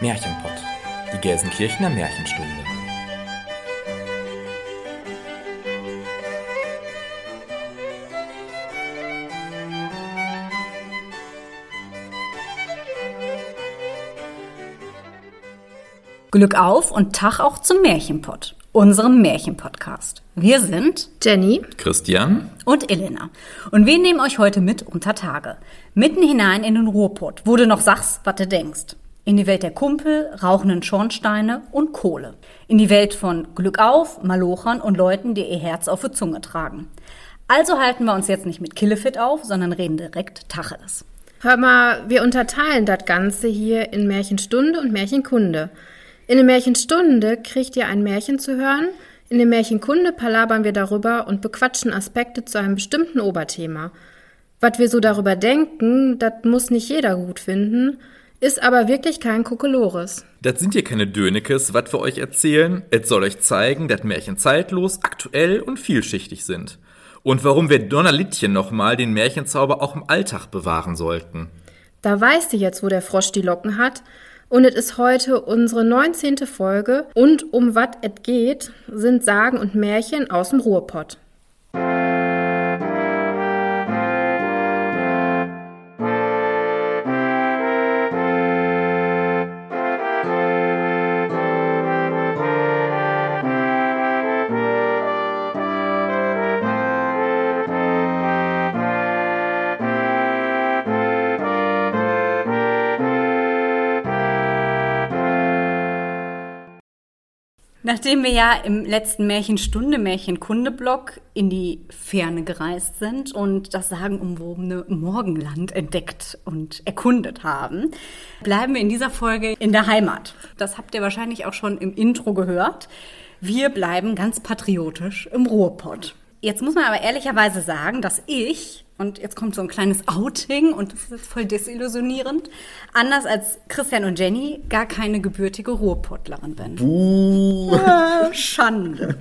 Märchenpott, die Gelsenkirchener Märchenstunde. Glück auf und Tag auch zum Märchenpott, unserem Märchenpodcast. Wir sind Jenny Christian und Elena. Und wir nehmen euch heute mit unter Tage. Mitten hinein in den Ruhrpott, wo du noch sagst, was du denkst. In die Welt der Kumpel, rauchenden Schornsteine und Kohle. In die Welt von Glück auf, Malochern und Leuten, die ihr Herz auf der Zunge tragen. Also halten wir uns jetzt nicht mit Killefit auf, sondern reden direkt Tacheles. Hör mal, wir unterteilen das Ganze hier in Märchenstunde und Märchenkunde. In der Märchenstunde kriegt ihr ein Märchen zu hören, in der Märchenkunde palabern wir darüber und bequatschen Aspekte zu einem bestimmten Oberthema. Was wir so darüber denken, das muss nicht jeder gut finden, ist aber wirklich kein Kokolores. Das sind hier keine Dönekes, was wir euch erzählen. Es soll euch zeigen, dass Märchen zeitlos, aktuell und vielschichtig sind. Und warum wir Donnerlittchen nochmal den Märchenzauber auch im Alltag bewahren sollten. Da weißt du jetzt, wo der Frosch die Locken hat. Und es ist heute unsere 19. Folge und um was es geht, sind Sagen und Märchen aus dem Ruhrpott. Nachdem wir ja im letzten Märchenstunde, Märchenkunde-Blog in die Ferne gereist sind und das sagenumwobene Morgenland entdeckt und erkundet haben, bleiben wir in dieser Folge in der Heimat. Das habt ihr wahrscheinlich auch schon im Intro gehört. Wir bleiben ganz patriotisch im Ruhrpott. Jetzt muss man aber ehrlicherweise sagen, dass ich und jetzt kommt so ein kleines Outing und das ist voll desillusionierend. Anders als Christian und Jenny gar keine gebürtige Ruhrpottlerin bin. Buh. Ah, Schande.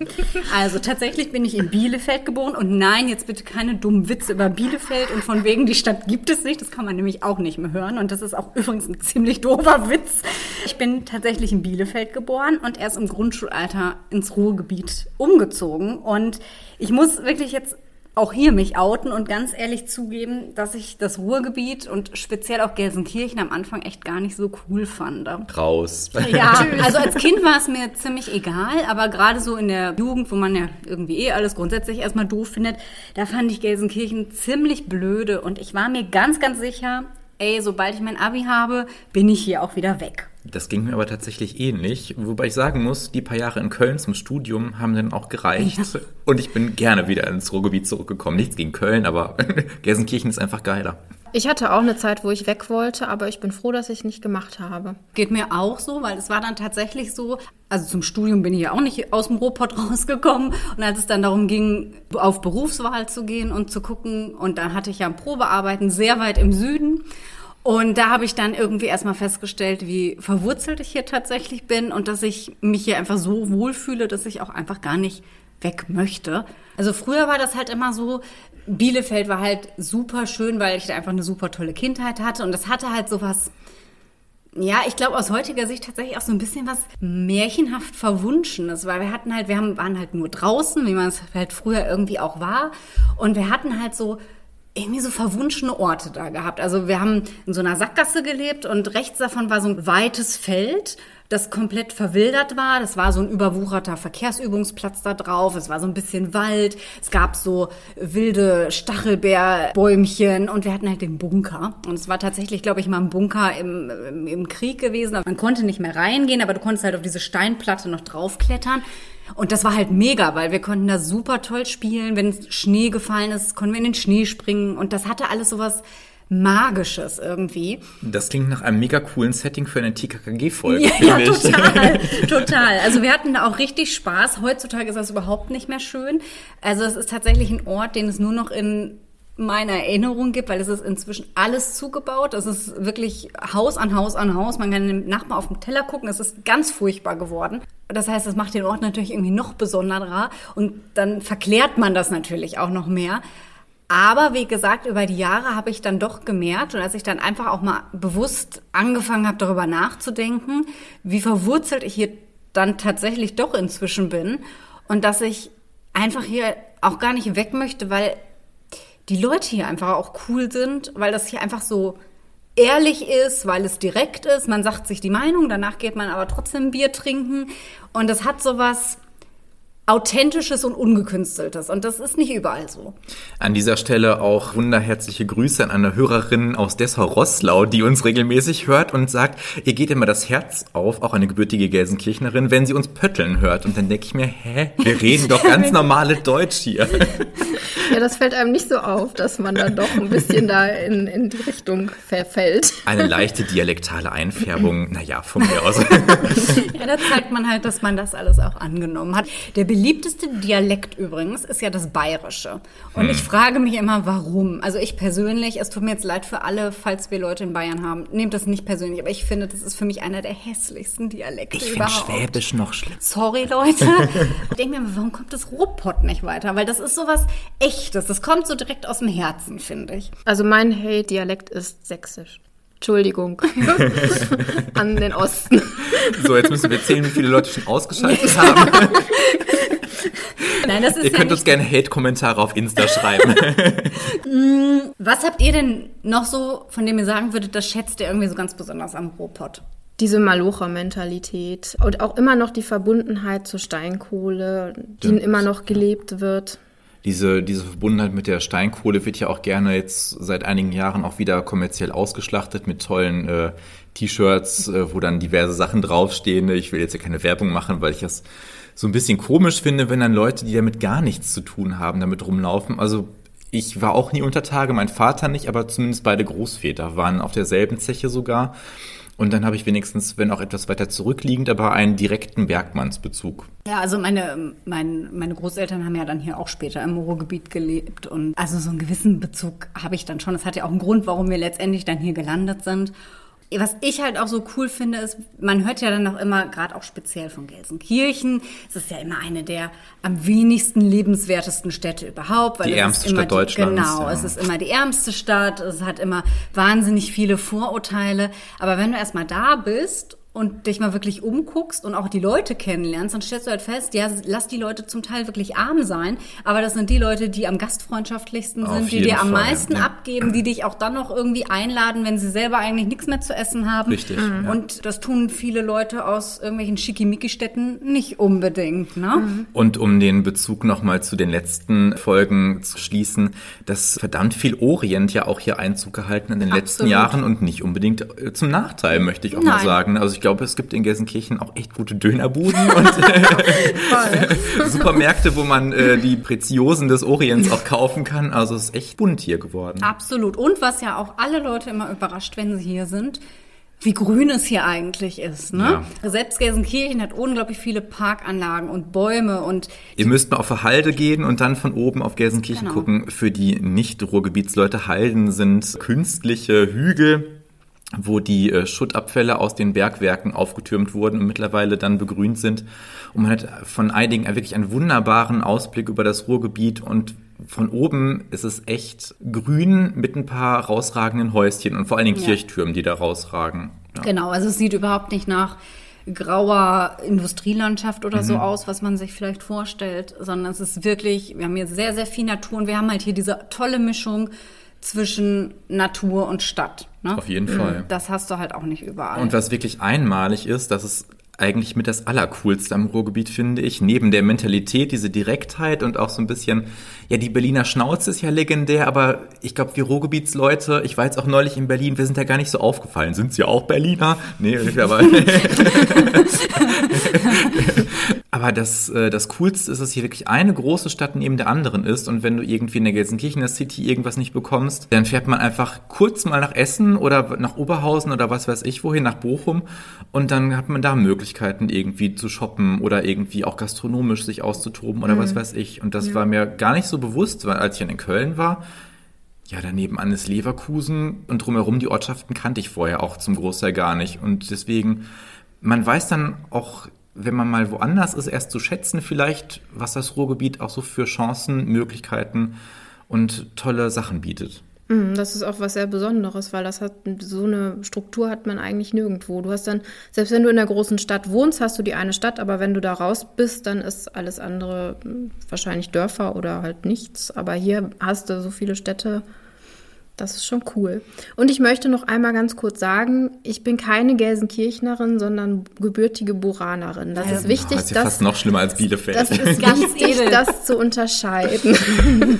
Also tatsächlich bin ich in Bielefeld geboren und nein, jetzt bitte keine dummen Witze über Bielefeld und von wegen die Stadt gibt es nicht. Das kann man nämlich auch nicht mehr hören und das ist auch übrigens ein ziemlich doofer Witz. Ich bin tatsächlich in Bielefeld geboren und erst im Grundschulalter ins Ruhrgebiet umgezogen und ich muss wirklich jetzt auch hier mich outen und ganz ehrlich zugeben, dass ich das Ruhrgebiet und speziell auch Gelsenkirchen am Anfang echt gar nicht so cool fand. Raus. Ja, also als Kind war es mir ziemlich egal, aber gerade so in der Jugend, wo man ja irgendwie eh alles grundsätzlich erstmal doof findet, da fand ich Gelsenkirchen ziemlich blöde und ich war mir ganz, ganz sicher, ey, sobald ich mein Abi habe, bin ich hier auch wieder weg. Das ging mir aber tatsächlich ähnlich, wobei ich sagen muss, die paar Jahre in Köln zum Studium haben dann auch gereicht. Ja. Und ich bin gerne wieder ins Ruhrgebiet zurückgekommen. Nichts gegen Köln, aber Gelsenkirchen ist einfach geiler. Ich hatte auch eine Zeit, wo ich weg wollte, aber ich bin froh, dass ich es nicht gemacht habe. Geht mir auch so, weil es war dann tatsächlich so, also zum Studium bin ich ja auch nicht aus dem Ruhrpott rausgekommen. Und als es dann darum ging, auf Berufswahl zu gehen und zu gucken, und dann hatte ich ja ein Probearbeiten sehr weit im Süden. Und da habe ich dann irgendwie erstmal festgestellt, wie verwurzelt ich hier tatsächlich bin und dass ich mich hier einfach so wohlfühle, dass ich auch einfach gar nicht weg möchte. Also früher war das halt immer so, Bielefeld war halt super schön, weil ich da einfach eine super tolle Kindheit hatte und das hatte halt sowas, ja, ich glaube aus heutiger Sicht tatsächlich auch so ein bisschen was märchenhaft Verwunschenes, weil wir hatten halt, wir haben, waren halt nur draußen, wie man es halt früher irgendwie auch war und wir hatten halt so irgendwie so verwunschene Orte da gehabt. Also wir haben in so einer Sackgasse gelebt und rechts davon war so ein weites Feld, das komplett verwildert war. Das war so ein überwucherter Verkehrsübungsplatz da drauf. Es war so ein bisschen Wald. Es gab so wilde Stachelbeerbäumchen und wir hatten halt den Bunker. Und es war tatsächlich, glaube ich, mal ein Bunker im, im, im Krieg gewesen. Man konnte nicht mehr reingehen, aber du konntest halt auf diese Steinplatte noch draufklettern. Und das war halt mega, weil wir konnten da super toll spielen. Wenn Schnee gefallen ist, konnten wir in den Schnee springen. Und das hatte alles sowas Magisches irgendwie. Das klingt nach einem mega coolen Setting für eine TKKG-Folge. Ja, ja total, total. Also wir hatten da auch richtig Spaß. Heutzutage ist das überhaupt nicht mehr schön. Also es ist tatsächlich ein Ort, den es nur noch in meiner Erinnerung gibt, weil es ist inzwischen alles zugebaut. Es ist wirklich Haus an Haus an Haus. Man kann dem Nachbar auf dem Teller gucken. Es ist ganz furchtbar geworden. Das heißt, das macht den Ort natürlich irgendwie noch besonderer und dann verklärt man das natürlich auch noch mehr. Aber wie gesagt, über die Jahre habe ich dann doch gemerkt und als ich dann einfach auch mal bewusst angefangen habe, darüber nachzudenken, wie verwurzelt ich hier dann tatsächlich doch inzwischen bin und dass ich einfach hier auch gar nicht weg möchte, weil die Leute hier einfach auch cool sind, weil das hier einfach so ehrlich ist, weil es direkt ist. Man sagt sich die Meinung, danach geht man aber trotzdem Bier trinken und das hat sowas Authentisches und Ungekünsteltes. Und das ist nicht überall so. An dieser Stelle auch wunderherzliche Grüße an eine Hörerin aus Dessau-Rosslau, die uns regelmäßig hört und sagt, ihr geht immer das Herz auf, auch eine gebürtige Gelsenkirchnerin, wenn sie uns pötteln hört. Und dann denke ich mir, hä, wir reden doch ganz normale Deutsch hier. Ja, das fällt einem nicht so auf, dass man dann doch ein bisschen da in, in die Richtung verfällt. Eine leichte dialektale Einfärbung, naja, von mir aus. Ja, da zeigt man halt, dass man das alles auch angenommen hat. Der beliebteste Dialekt übrigens ist ja das Bayerische. Und Hm. ich frage mich immer, warum. Also ich persönlich, es tut mir jetzt leid für alle, falls wir Leute in Bayern haben, nehmt das nicht persönlich, aber ich finde, das ist für mich einer der hässlichsten Dialekte Ich finde überhaupt. Schwäbisch noch schlimm. Sorry, Leute. Ich denke mir, warum kommt das Ruhrpott nicht weiter? Weil das ist sowas Echtes. Das kommt so direkt aus dem Herzen, finde ich. Also mein Hey-Dialekt ist sächsisch. Entschuldigung. An den Osten. So, jetzt müssen wir zählen, wie viele Leute schon ausgeschaltet haben. Nein, das ist Ihr ja könnt uns gerne Hate-Kommentare auf Insta schreiben. Was habt ihr denn noch so, von dem ihr sagen würdet, das schätzt ihr irgendwie so ganz besonders am Ruhrpott? Diese Malocher-Mentalität und auch immer noch die Verbundenheit zur Steinkohle, die Ja. immer noch gelebt wird. Diese, diese Verbundenheit mit der Steinkohle wird ja auch gerne jetzt seit einigen Jahren auch wieder kommerziell ausgeschlachtet mit tollen äh, T-Shirts, äh, wo dann diverse Sachen draufstehen. Ich will jetzt ja keine Werbung machen, weil ich das so ein bisschen komisch finde, wenn dann Leute, die damit gar nichts zu tun haben, damit rumlaufen. Also ich war auch nie unter Tage, mein Vater nicht, aber zumindest beide Großväter waren auf derselben Zeche sogar. Und dann habe ich wenigstens, wenn auch etwas weiter zurückliegend, aber einen direkten Bergmannsbezug. Ja, also meine, mein, meine Großeltern haben ja dann hier auch später im Ruhrgebiet gelebt und also so einen gewissen Bezug habe ich dann schon. Das hat ja auch einen Grund, warum wir letztendlich dann hier gelandet sind. Was ich halt auch so cool finde, ist, man hört ja dann noch immer, gerade auch speziell von Gelsenkirchen, es ist ja immer eine der am wenigsten lebenswertesten Städte überhaupt. Weil Die ärmste Stadt Deutschlands, Genau, ja. es ist immer die ärmste Stadt, es hat immer wahnsinnig viele Vorurteile. Aber wenn du erstmal da bist und dich mal wirklich umguckst und auch die Leute kennenlernst, dann stellst du halt fest, ja, lass die Leute zum Teil wirklich arm sein, aber das sind die Leute, die am gastfreundschaftlichsten Auf sind, die dir am Fall, meisten ja. abgeben, die dich auch dann noch irgendwie einladen, wenn sie selber eigentlich nichts mehr zu essen haben. Richtig, Mhm. ja. Und das tun viele Leute aus irgendwelchen Schickimicki-Städten nicht unbedingt, ne? Und um den Bezug nochmal zu den letzten Folgen zu schließen, dass verdammt viel Orient ja auch hier Einzug gehalten in den letzten Absolut. Jahren und nicht unbedingt äh, zum Nachteil, möchte ich auch mal Nein. sagen. Also ich glaube, es gibt in Gelsenkirchen auch echt gute Dönerbuden und Supermärkte, wo man äh, die Preziosen des Orients auch kaufen kann. Also es ist echt bunt hier geworden. Absolut. Und was ja auch alle Leute immer überrascht, wenn sie hier sind, wie grün es hier eigentlich ist. Ne? Selbst Gelsenkirchen hat unglaublich viele Parkanlagen und Bäume und Ihr müsst mal auf eine Halde gehen und dann von oben auf Gelsenkirchen Genau. gucken. Für die Nicht-Ruhrgebietsleute, Halden sind künstliche Hügel, wo die äh, Schuttabfälle aus den Bergwerken aufgetürmt wurden und mittlerweile dann begrünt sind. Und man hat von einigen wirklich einen wunderbaren Ausblick über das Ruhrgebiet und von oben ist es echt grün mit ein paar rausragenden Häuschen und vor allen Dingen Ja. Kirchtürmen, die da rausragen. Ja. genau, also es sieht überhaupt nicht nach grauer Industrielandschaft oder Mhm. so aus, was man sich vielleicht vorstellt, sondern es ist wirklich, wir haben hier sehr, sehr viel Natur und wir haben halt hier diese tolle Mischung zwischen Natur und Stadt. Ne? Auf jeden Fall. Das hast du halt auch nicht überall. Und was wirklich einmalig ist, das ist eigentlich mit das Allercoolste am Ruhrgebiet, finde ich. Neben der Mentalität, diese Direktheit und auch so ein bisschen, ja, die Berliner Schnauze ist ja legendär, aber ich glaube, wir Ruhrgebietsleute, ich war jetzt auch neulich in Berlin, wir sind ja gar nicht so aufgefallen. Sind sie auch Berliner? Nee, aber. Aber das, äh, das Coolste ist, dass hier wirklich eine große Stadt neben der anderen ist. Und wenn du irgendwie in der Gelsenkirchener City irgendwas nicht bekommst, dann fährt man einfach kurz mal nach Essen oder nach Oberhausen oder was weiß ich wohin, nach Bochum. Und dann hat man da Möglichkeiten irgendwie zu shoppen oder irgendwie auch gastronomisch sich auszutoben oder was weiß ich. Und das war mir gar nicht so bewusst, weil als ich dann in Köln war, ja, daneben an ist Leverkusen und drumherum die Ortschaften kannte ich vorher auch zum Großteil gar nicht. Und deswegen, man weiß dann auch, wenn man mal woanders ist, erst zu schätzen vielleicht, was das Ruhrgebiet auch so für Chancen, Möglichkeiten und tolle Sachen bietet. Mhm, Das ist auch was sehr Besonderes, weil das hat so eine Struktur hat man eigentlich nirgendwo. Du hast dann, selbst wenn du in der großen Stadt wohnst, hast du die eine Stadt, aber wenn du da raus bist, dann ist alles andere hm, wahrscheinlich Dörfer oder halt nichts. Aber hier hast du so viele Städte. Das ist schon cool. Und ich möchte noch einmal ganz kurz sagen, ich bin keine Gelsenkirchnerin, sondern gebürtige Buranerin. Das ist wichtig, das ist ja dass fast noch schlimmer als Bielefeld. das ist Ganz wichtig, edel. das zu unterscheiden.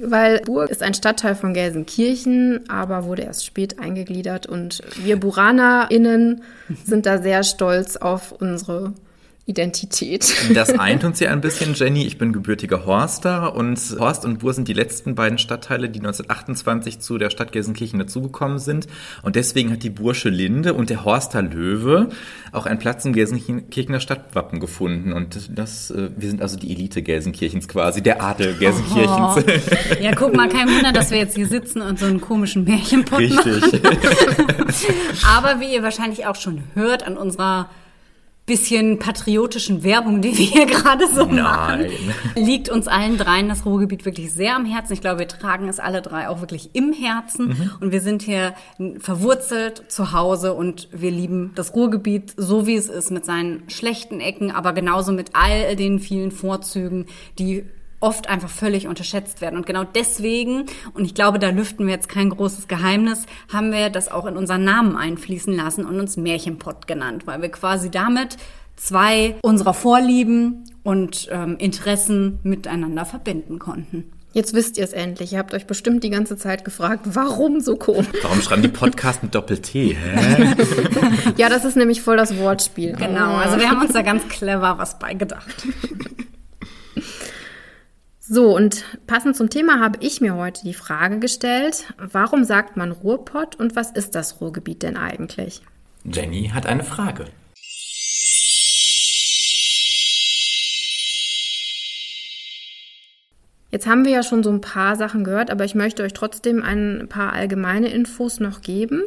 Weil Burg ist ein Stadtteil von Gelsenkirchen, aber wurde erst spät eingegliedert und wir BuranerInnen sind da sehr stolz auf unsere Identität. Das eint uns ja ein bisschen, Jenny. Ich bin gebürtiger Horster und Horst und Bur sind die letzten beiden Stadtteile, die 1928 zu der Stadt Gelsenkirchen dazugekommen sind. Und deswegen hat die Bursche Linde und der Horster Löwe auch einen Platz im Gelsenkirchener Stadtwappen gefunden. Und das, äh, wir sind also die Elite Gelsenkirchens quasi, der Adel Gelsenkirchens. Oh. Ja, guck mal, kein Wunder, dass wir jetzt hier sitzen und so einen komischen Märchenpott machen. Richtig. Aber wie ihr wahrscheinlich auch schon hört an unserer bisschen patriotischen Werbung, die wir hier gerade so machen, Nein. liegt uns allen dreien das Ruhrgebiet wirklich sehr am Herzen. Ich glaube, wir tragen es alle drei auch wirklich im Herzen und wir sind hier verwurzelt zu Hause und wir lieben das Ruhrgebiet so wie es ist mit seinen schlechten Ecken, aber genauso mit all den vielen Vorzügen, die oft einfach völlig unterschätzt werden. Und genau deswegen, und ich glaube, da lüften wir jetzt kein großes Geheimnis, haben wir das auch in unseren Namen einfließen lassen und uns Märchenpott genannt, weil wir quasi damit zwei unserer Vorlieben und ähm, Interessen miteinander verbinden konnten. Jetzt wisst ihr es endlich. Ihr habt euch bestimmt die ganze Zeit gefragt, warum so komisch? Warum schreiben die Podcast mit Doppel-T? Hä? Ja, das ist nämlich voll das Wortspiel. Genau, also wir haben uns da ganz clever was beigedacht. So, und passend zum Thema habe ich mir heute die Frage gestellt, warum sagt man Ruhrpott und was ist das Ruhrgebiet denn eigentlich? Jenny hat eine Frage. Jetzt haben wir ja schon so ein paar Sachen gehört, aber ich möchte euch trotzdem ein paar allgemeine Infos noch geben.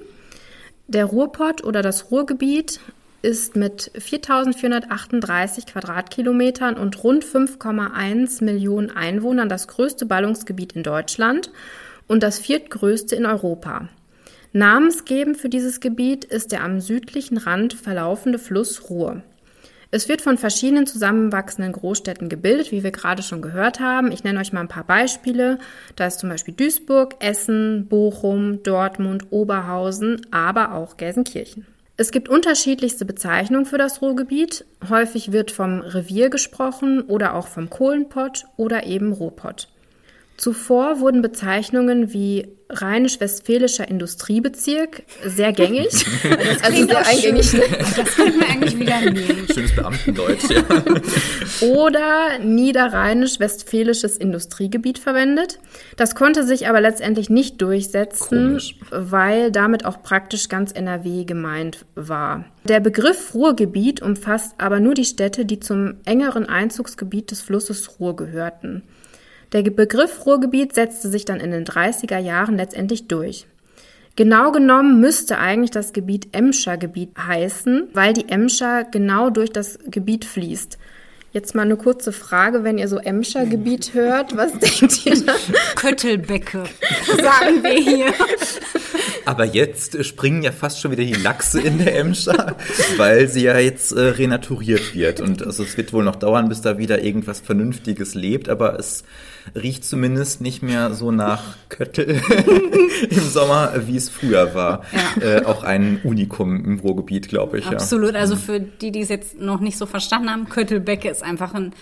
Der Ruhrpott oder das Ruhrgebiet ist mit 4.438 Quadratkilometern und rund 5,1 Millionen Einwohnern das größte Ballungsgebiet in Deutschland und das viertgrößte in Europa. Namensgebend für dieses Gebiet ist der am südlichen Rand verlaufende Fluss Ruhr. Es wird von verschiedenen zusammenwachsenden Großstädten gebildet, wie wir gerade schon gehört haben. Ich nenne euch mal ein paar Beispiele. Da ist zum Beispiel Duisburg, Essen, Bochum, Dortmund, Oberhausen, aber auch Gelsenkirchen. Es gibt unterschiedlichste Bezeichnungen für das Ruhrgebiet. Häufig wird vom Revier gesprochen oder auch vom Kohlenpott oder eben Ruhrpott. Zuvor wurden Bezeichnungen wie rheinisch-westfälischer Industriebezirk sehr gängig, also sehr eingängig, Das können wir eigentlich wieder nehmen. Schönes Beamtendeutsch, ja. oder niederrheinisch-westfälisches Industriegebiet verwendet. Das konnte sich aber letztendlich nicht durchsetzen, Komisch. weil damit auch praktisch ganz NRW gemeint war. Der Begriff Ruhrgebiet umfasst aber nur die Städte, die zum engeren Einzugsgebiet des Flusses Ruhr gehörten. Der Begriff Ruhrgebiet setzte sich dann in den 30er Jahren letztendlich durch. Genau genommen müsste eigentlich das Gebiet Emscher Gebiet heißen, weil die Emscher genau durch das Gebiet fließt. Jetzt mal eine kurze Frage, wenn ihr so Emscher Gebiet hört, was denkt ihr da? Köttelbecke, sagen wir hier. Aber jetzt äh, springen ja fast schon wieder die Lachse in der Emscher, weil sie ja jetzt äh, renaturiert wird. Und also es wird wohl noch dauern, bis da wieder irgendwas Vernünftiges lebt, aber es riecht zumindest nicht mehr so nach Köttel im Sommer, wie es früher war. Ja. Äh, auch ein Unikum im Ruhrgebiet, glaube ich. Absolut. Also für die, die es jetzt noch nicht so verstanden haben, Köttelbecke ist einfach ein,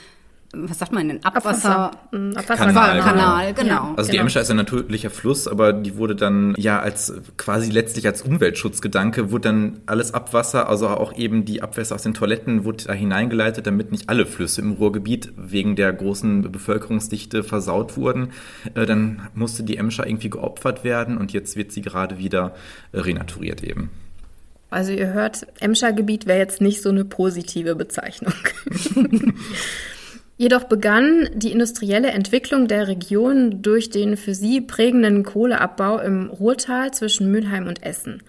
was sagt man, ein Abwasser. Mm, Kanal, Kanal, genau. Ja. Also die Genau. Emscher ist ein natürlicher Fluss, aber die wurde dann ja als quasi letztlich als Umweltschutzgedanke wurde dann alles Abwasser, also auch eben die Abwässer aus den Toiletten, wurde da hineingeleitet, damit nicht alle Flüsse im Ruhrgebiet wegen der großen Bevölkerungsdichte versaut wurden. Äh, Dann musste die Emscher irgendwie geopfert werden und jetzt wird sie gerade wieder renaturiert eben. Also ihr hört, Emscher Gebiet wäre jetzt nicht so eine positive Bezeichnung. Jedoch begann die industrielle Entwicklung der Region durch den für sie prägenden Kohleabbau im Ruhrtal zwischen Mülheim und Essen.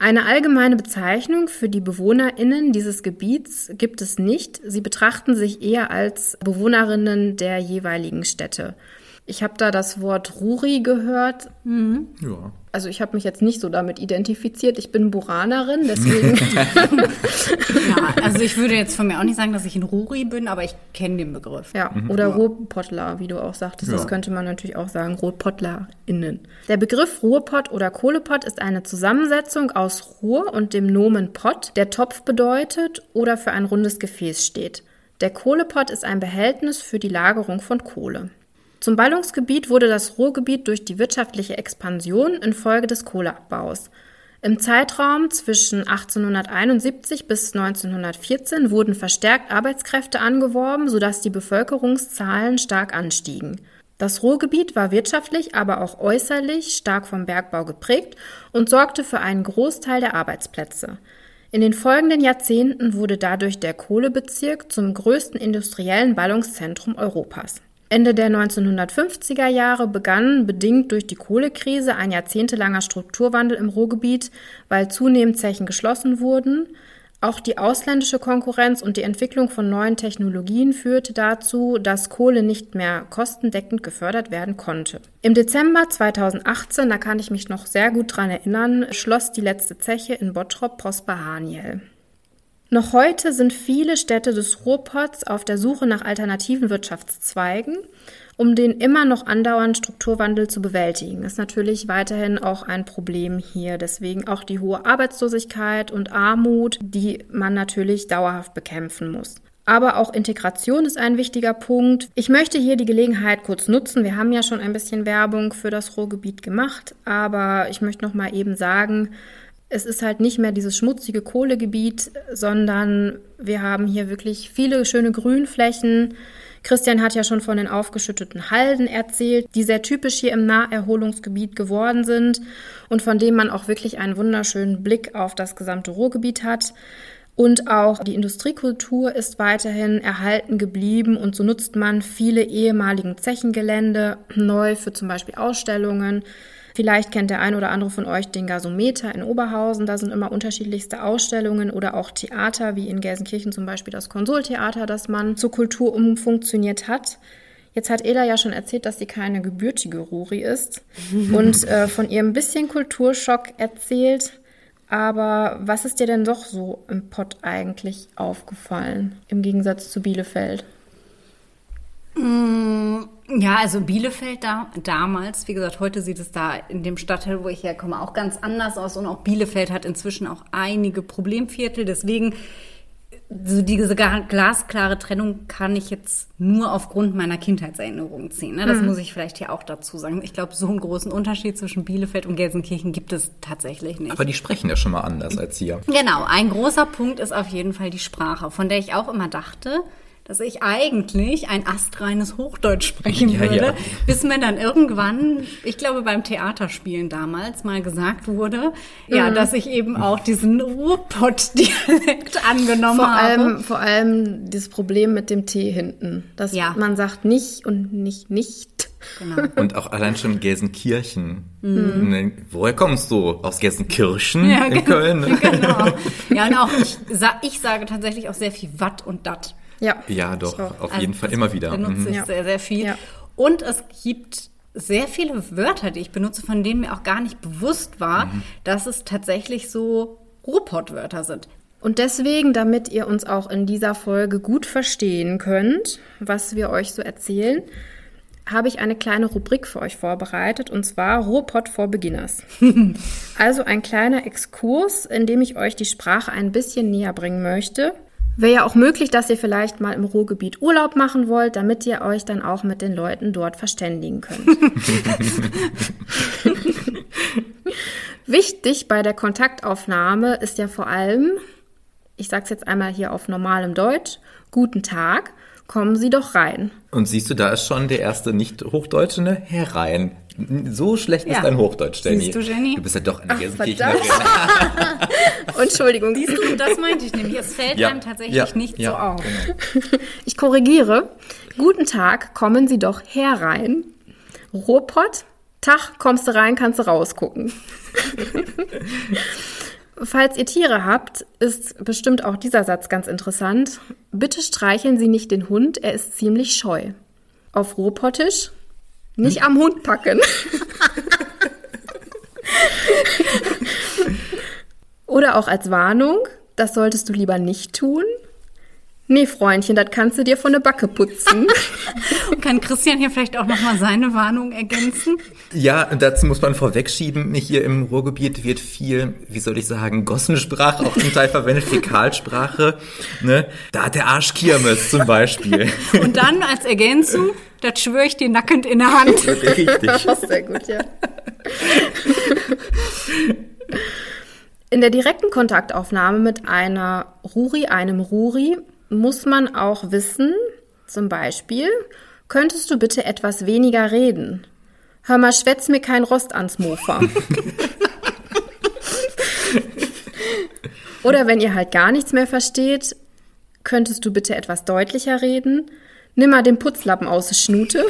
Eine allgemeine Bezeichnung für die BewohnerInnen dieses Gebiets gibt es nicht. Sie betrachten sich eher als Bewohnerinnen der jeweiligen Städte. Ich habe da das Wort Ruri gehört. Ja. Also ich habe mich jetzt nicht so damit identifiziert. Ich bin Buranerin, deswegen. Ja, also ich würde jetzt von mir auch nicht sagen, dass ich ein Ruri bin, aber ich kenne den Begriff. ja, oder Ruhrpottler, wie du auch sagtest. Das Ja. könnte man natürlich auch sagen, RuhrpottlerInnen. Der Begriff Ruhrpott oder Kohlepott ist eine Zusammensetzung aus Ruhr und dem Nomen Pott, der Topf bedeutet oder für ein rundes Gefäß steht. Der Kohlepott ist ein Behältnis für die Lagerung von Kohle. Zum Ballungsgebiet wurde das Ruhrgebiet durch die wirtschaftliche Expansion infolge des Kohleabbaus. Im Zeitraum zwischen 1871 bis 1914 wurden verstärkt Arbeitskräfte angeworben, sodass die Bevölkerungszahlen stark anstiegen. Das Ruhrgebiet war wirtschaftlich, aber auch äußerlich stark vom Bergbau geprägt und sorgte für einen Großteil der Arbeitsplätze. In den folgenden Jahrzehnten wurde dadurch der Kohlebezirk zum größten industriellen Ballungszentrum Europas. Ende der 1950er Jahre begann, bedingt durch die Kohlekrise, ein jahrzehntelanger Strukturwandel im Ruhrgebiet, weil zunehmend Zechen geschlossen wurden. Auch die ausländische Konkurrenz und die Entwicklung von neuen Technologien führte dazu, dass Kohle nicht mehr kostendeckend gefördert werden konnte. Im Dezember 2018, da kann ich mich noch sehr gut dran erinnern, schloss die letzte Zeche in Bottrop Prosper Haniel. Noch heute sind viele Städte des Ruhrpots auf der Suche nach alternativen Wirtschaftszweigen, um den immer noch andauernden Strukturwandel zu bewältigen. Ist natürlich weiterhin auch ein Problem hier. Deswegen auch die hohe Arbeitslosigkeit und Armut, die man natürlich dauerhaft bekämpfen muss. Aber auch Integration ist ein wichtiger Punkt. Ich möchte hier die Gelegenheit kurz nutzen. Wir haben ja schon ein bisschen Werbung für das Ruhrgebiet gemacht, aber ich möchte noch mal eben sagen, es ist halt nicht mehr dieses schmutzige Kohlegebiet, sondern wir haben hier wirklich viele schöne Grünflächen. Christian hat ja schon von den aufgeschütteten Halden erzählt, die sehr typisch hier im Naherholungsgebiet geworden sind und von denen man auch wirklich einen wunderschönen Blick auf das gesamte Ruhrgebiet hat. Und auch die Industriekultur ist weiterhin erhalten geblieben und so nutzt man viele ehemaligen Zechengelände neu für zum Beispiel Ausstellungen. Vielleicht kennt der ein oder andere von euch den Gasometer in Oberhausen. Da sind immer unterschiedlichste Ausstellungen oder auch Theater, wie in Gelsenkirchen zum Beispiel das Konsultheater, das man zur Kultur umfunktioniert hat. Jetzt hat Ela ja schon erzählt, dass sie keine gebürtige Ruri ist und äh, von ihrem bisschen Kulturschock erzählt. Aber was ist dir denn doch so im Pott eigentlich aufgefallen, im Gegensatz zu Bielefeld? Ja, also Bielefeld da, damals, wie gesagt, heute sieht es da in dem Stadtteil, wo ich herkomme, auch ganz anders aus. Und auch Bielefeld hat inzwischen auch einige Problemviertel. Deswegen, so diese glasklare Trennung kann ich jetzt nur aufgrund meiner Kindheitserinnerungen ziehen. Ne? Das muss ich vielleicht hier auch dazu sagen. Ich glaube, so einen großen Unterschied zwischen Bielefeld und Gelsenkirchen gibt es tatsächlich nicht. Aber die sprechen ja schon mal anders als hier. Genau, ein großer Punkt ist auf jeden Fall die Sprache, von der ich auch immer dachte, dass ich eigentlich ein astreines Hochdeutsch sprechen Ja, würde, ja. bis mir dann irgendwann, ich glaube beim Theaterspielen damals mal gesagt wurde, ja, dass ich eben auch diesen Ruhrpott-Dialekt angenommen Vor habe. allem, vor allem das Problem mit dem T hinten. Dass Ja. man sagt nicht und nicht nicht. Genau. Und auch allein schon Gelsenkirchen. Ne, Woher kommst du? Aus Gelsenkirchen in Köln? genau. Ja, und auch ich, ich sage tatsächlich auch sehr viel Watt und Dat. Ja. Ja, doch, auf Also jeden Fall immer wieder. Benutze Mhm. ich sehr, sehr viel. Ja. Und es gibt sehr viele Wörter, die ich benutze, von denen mir auch gar nicht bewusst war, Mhm. dass es tatsächlich so Ruhrpott-Wörter sind. Und deswegen, damit ihr uns auch in dieser Folge gut verstehen könnt, was wir euch so erzählen, habe ich eine kleine Rubrik für euch vorbereitet, und zwar Ruhrpott for Beginners. also ein kleiner Exkurs, in dem ich euch die Sprache ein bisschen näher bringen möchte. Wäre ja auch möglich, dass ihr vielleicht mal im Ruhrgebiet Urlaub machen wollt, damit ihr euch dann auch mit den Leuten dort verständigen könnt. Wichtig bei der Kontaktaufnahme ist ja vor allem, ich sage es jetzt einmal hier auf normalem Deutsch, guten Tag, kommen Sie doch rein. Und siehst du, da ist schon der erste Nicht-Hochdeutsche, ne? Herein. So schlecht ist Ja. dein Hochdeutsch, Jenny. Siehst du, Jenny? Du bist ja doch eine Ach, Gelsenkirchenerin. Entschuldigung, Siehst du, das meinte ich nämlich. Es fällt Ja. einem tatsächlich Ja. nicht Ja, so auf. genau. ich korrigiere. Guten Tag, kommen Sie doch herein. Ruhrpott, Tag, kommst du rein, kannst du rausgucken. Falls ihr Tiere habt, ist bestimmt auch dieser Satz ganz interessant. Bitte streicheln Sie nicht den Hund, er ist ziemlich scheu. Auf Ruhrpottisch, Nicht am Hund packen. Oder auch als Warnung, das solltest du lieber nicht tun. Nee, Freundchen, das kannst du dir von der Backe putzen. Kann Christian hier vielleicht auch nochmal seine Warnung ergänzen? Ja, dazu muss man vorwegschieben, hier im Ruhrgebiet wird viel, wie soll ich sagen, Gossensprache auch zum Teil verwendet, Fäkalsprache. Ne? Da hat der Arsch Kirmes zum Beispiel. Und dann als Ergänzung, das schwöre ich dir nackend in der Hand. Richtig. Sehr gut, ja. In der direkten Kontaktaufnahme mit einer Ruri, einem Ruri, muss man auch wissen, zum Beispiel, könntest du bitte etwas weniger reden? Hör mal, schwätz mir kein Rost ans Mofa. Oder wenn ihr halt gar nichts mehr versteht, könntest du bitte etwas deutlicher reden? Nimm mal den Putzlappen aus der Schnute.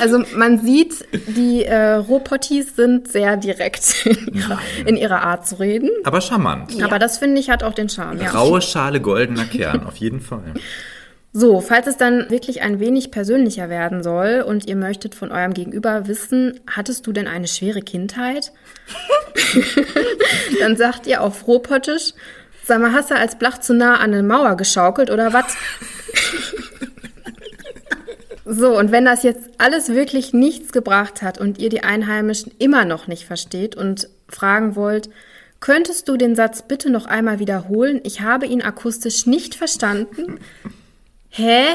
Also man sieht, die äh, Rohpotties sind sehr direkt in ihrer, in ihrer Art zu reden. Aber charmant. Aber das finde ich hat auch den Charme. Ja. Graue Schale, goldener Kern, auf jeden Fall. So, falls es dann wirklich ein wenig persönlicher werden soll und ihr möchtet von eurem Gegenüber wissen, hattest du denn eine schwere Kindheit? dann sagt ihr auf Rohpottisch, sag mal, hast du als Blach zu nah an eine Mauer geschaukelt oder was? So, und wenn das jetzt alles wirklich nichts gebracht hat und ihr die Einheimischen immer noch nicht versteht und fragen wollt, könntest du den Satz bitte noch einmal wiederholen? Ich habe ihn akustisch nicht verstanden. Hä?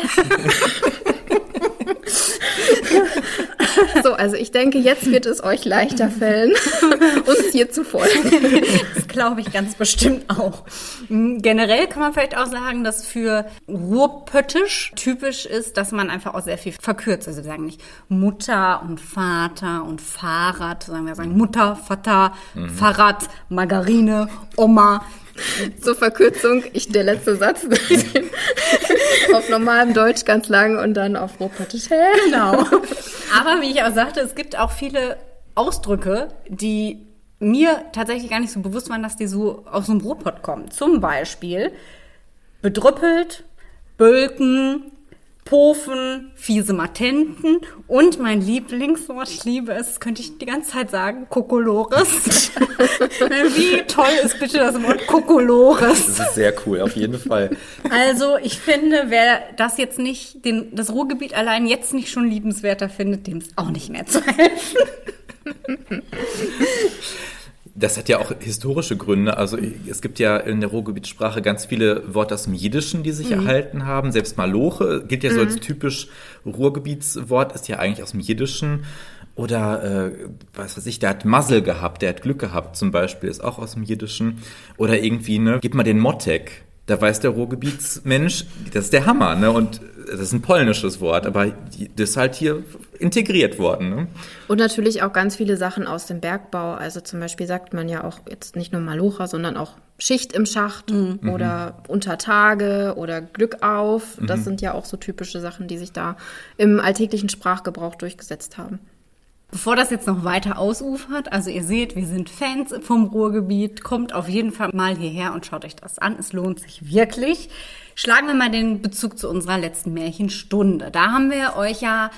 so, also ich denke, jetzt wird es euch leichter fällen, uns hier zu folgen. Das glaube ich ganz bestimmt auch. Mm, Generell kann man vielleicht auch sagen, dass für Ruhrpöttisch typisch ist, dass man einfach auch sehr viel verkürzt. Also wir sagen nicht Mutter und Vater und Fahrrad, sondern wir sagen Mutter, Vater, Fahrrad, Margarine, Oma. Zur Verkürzung, ich der letzte Satz. auf normalem Deutsch ganz lang und dann auf Rohpottisch. Hä? Genau. Aber wie ich auch sagte, es gibt auch viele Ausdrücke, die mir tatsächlich gar nicht so bewusst waren, dass die so aus dem Ruhrpott kommen. Zum Beispiel bedrüppelt, Bölken, Pofen, fiese Matenten und mein Lieblingswort, ich liebe es, könnte ich die ganze Zeit sagen, Kokolores. Wie toll ist bitte das Wort Kokolores? Das ist sehr cool, auf jeden Fall. Also ich finde, wer das jetzt nicht, den, das Ruhrgebiet allein jetzt nicht schon liebenswerter findet, dem ist auch nicht mehr zu helfen. Das hat ja auch historische Gründe. Also es gibt ja in der Ruhrgebietssprache ganz viele Worte aus dem Jiddischen, die sich erhalten haben. Selbst Maloche gilt ja so als typisch Ruhrgebietswort, ist ja eigentlich aus dem Jiddischen. Oder, äh, was weiß ich, der hat Muzzle gehabt, der hat Glück gehabt zum Beispiel, ist auch aus dem Jiddischen. Oder irgendwie, ne, gib mal den Mottek. Da weiß der Ruhrgebietsmensch, das ist der Hammer, ne? Und das ist ein polnisches Wort, aber das ist halt hier integriert worden, ne? Und natürlich auch ganz viele Sachen aus dem Bergbau. Also zum Beispiel sagt man ja auch jetzt nicht nur Malocha, sondern auch Schicht im Schacht oder unter Tage oder Glück auf. Das sind ja auch so typische Sachen, die sich da im alltäglichen Sprachgebrauch durchgesetzt haben. Bevor das jetzt noch weiter ausufert, also ihr seht, wir sind Fans vom Ruhrgebiet, kommt auf jeden Fall mal hierher und schaut euch das an. Es lohnt sich wirklich. Schlagen wir mal den Bezug zu unserer letzten Märchenstunde. Da haben wir euch ja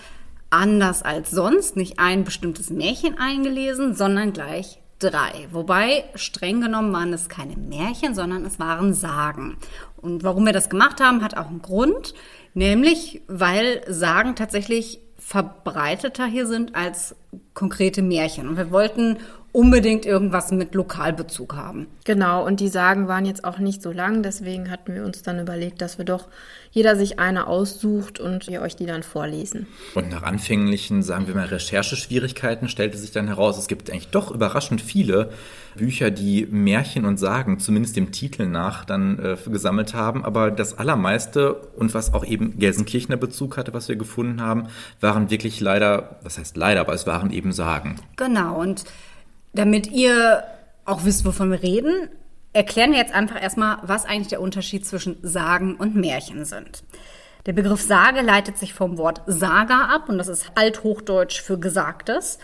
anders als sonst nicht ein bestimmtes Märchen eingelesen, sondern gleich drei. Wobei, streng genommen waren es keine Märchen, sondern es waren Sagen. Und warum wir das gemacht haben, hat auch einen Grund. Nämlich, weil Sagen tatsächlich verbreiteter hier sind als konkrete Märchen. Und wir wollten unbedingt irgendwas mit Lokalbezug haben. Genau, und die Sagen waren jetzt auch nicht so lang, deswegen hatten wir uns dann überlegt, dass wir doch jeder sich eine aussucht und wir euch die dann vorlesen. Und nach anfänglichen, sagen wir mal, Rechercheschwierigkeiten stellte sich dann heraus, es gibt eigentlich doch überraschend viele Bücher, die Märchen und Sagen, zumindest dem Titel nach, dann äh, gesammelt haben. Aber das allermeiste und was auch eben Gelsenkirchener Bezug hatte, was wir gefunden haben, waren wirklich leider, was heißt leider, aber es waren eben Sagen. Genau, und damit ihr auch wisst, wovon wir reden, erklären wir jetzt einfach erstmal, was eigentlich der Unterschied zwischen Sagen und Märchen sind. Der Begriff Sage leitet sich vom Wort Saga ab und das ist althochdeutsch für Gesagtes.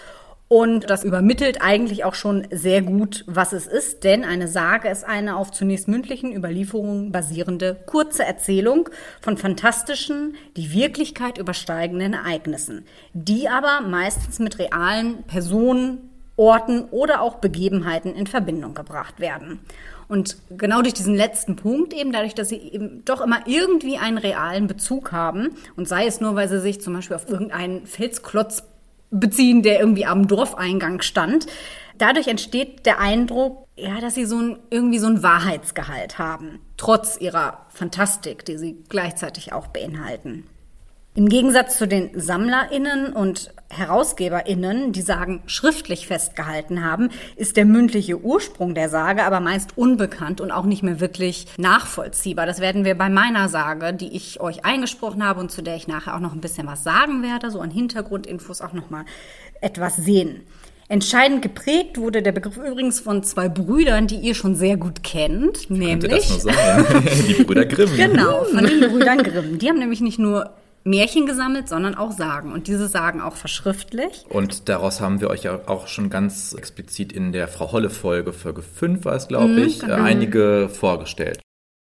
Und das übermittelt eigentlich auch schon sehr gut, was es ist, denn eine Sage ist eine auf zunächst mündlichen Überlieferungen basierende kurze Erzählung von fantastischen, die Wirklichkeit übersteigenden Ereignissen, die aber meistens mit realen Personen, Orten oder auch Begebenheiten in Verbindung gebracht werden. Und genau durch diesen letzten Punkt eben, dadurch, dass sie eben doch immer irgendwie einen realen Bezug haben und sei es nur, weil sie sich zum Beispiel auf irgendeinen Felsklotz beziehen, der irgendwie am Dorfeingang stand. Dadurch entsteht der Eindruck, ja, dass sie so ein, irgendwie so ein Wahrheitsgehalt haben, trotz ihrer Fantastik, die sie gleichzeitig auch beinhalten. Im Gegensatz zu den SammlerInnen und HerausgeberInnen, die Sagen schriftlich festgehalten haben, ist der mündliche Ursprung der Sage aber meist unbekannt und auch nicht mehr wirklich nachvollziehbar. Das werden wir bei meiner Sage, die ich euch eingesprochen habe und zu der ich nachher auch noch ein bisschen was sagen werde, so an Hintergrundinfos auch noch mal etwas sehen. Entscheidend geprägt wurde der Begriff übrigens von zwei Brüdern, die ihr schon sehr gut kennt, nämlich die Brüder Grimm. Genau, von den Brüdern Grimm. Die haben nämlich nicht nur Märchen gesammelt, sondern auch Sagen und diese Sagen auch verschriftlich. Und daraus haben wir euch ja auch schon ganz explizit in der Frau Holle Folge, Folge 5 war es, glaube ich, genau. einige vorgestellt.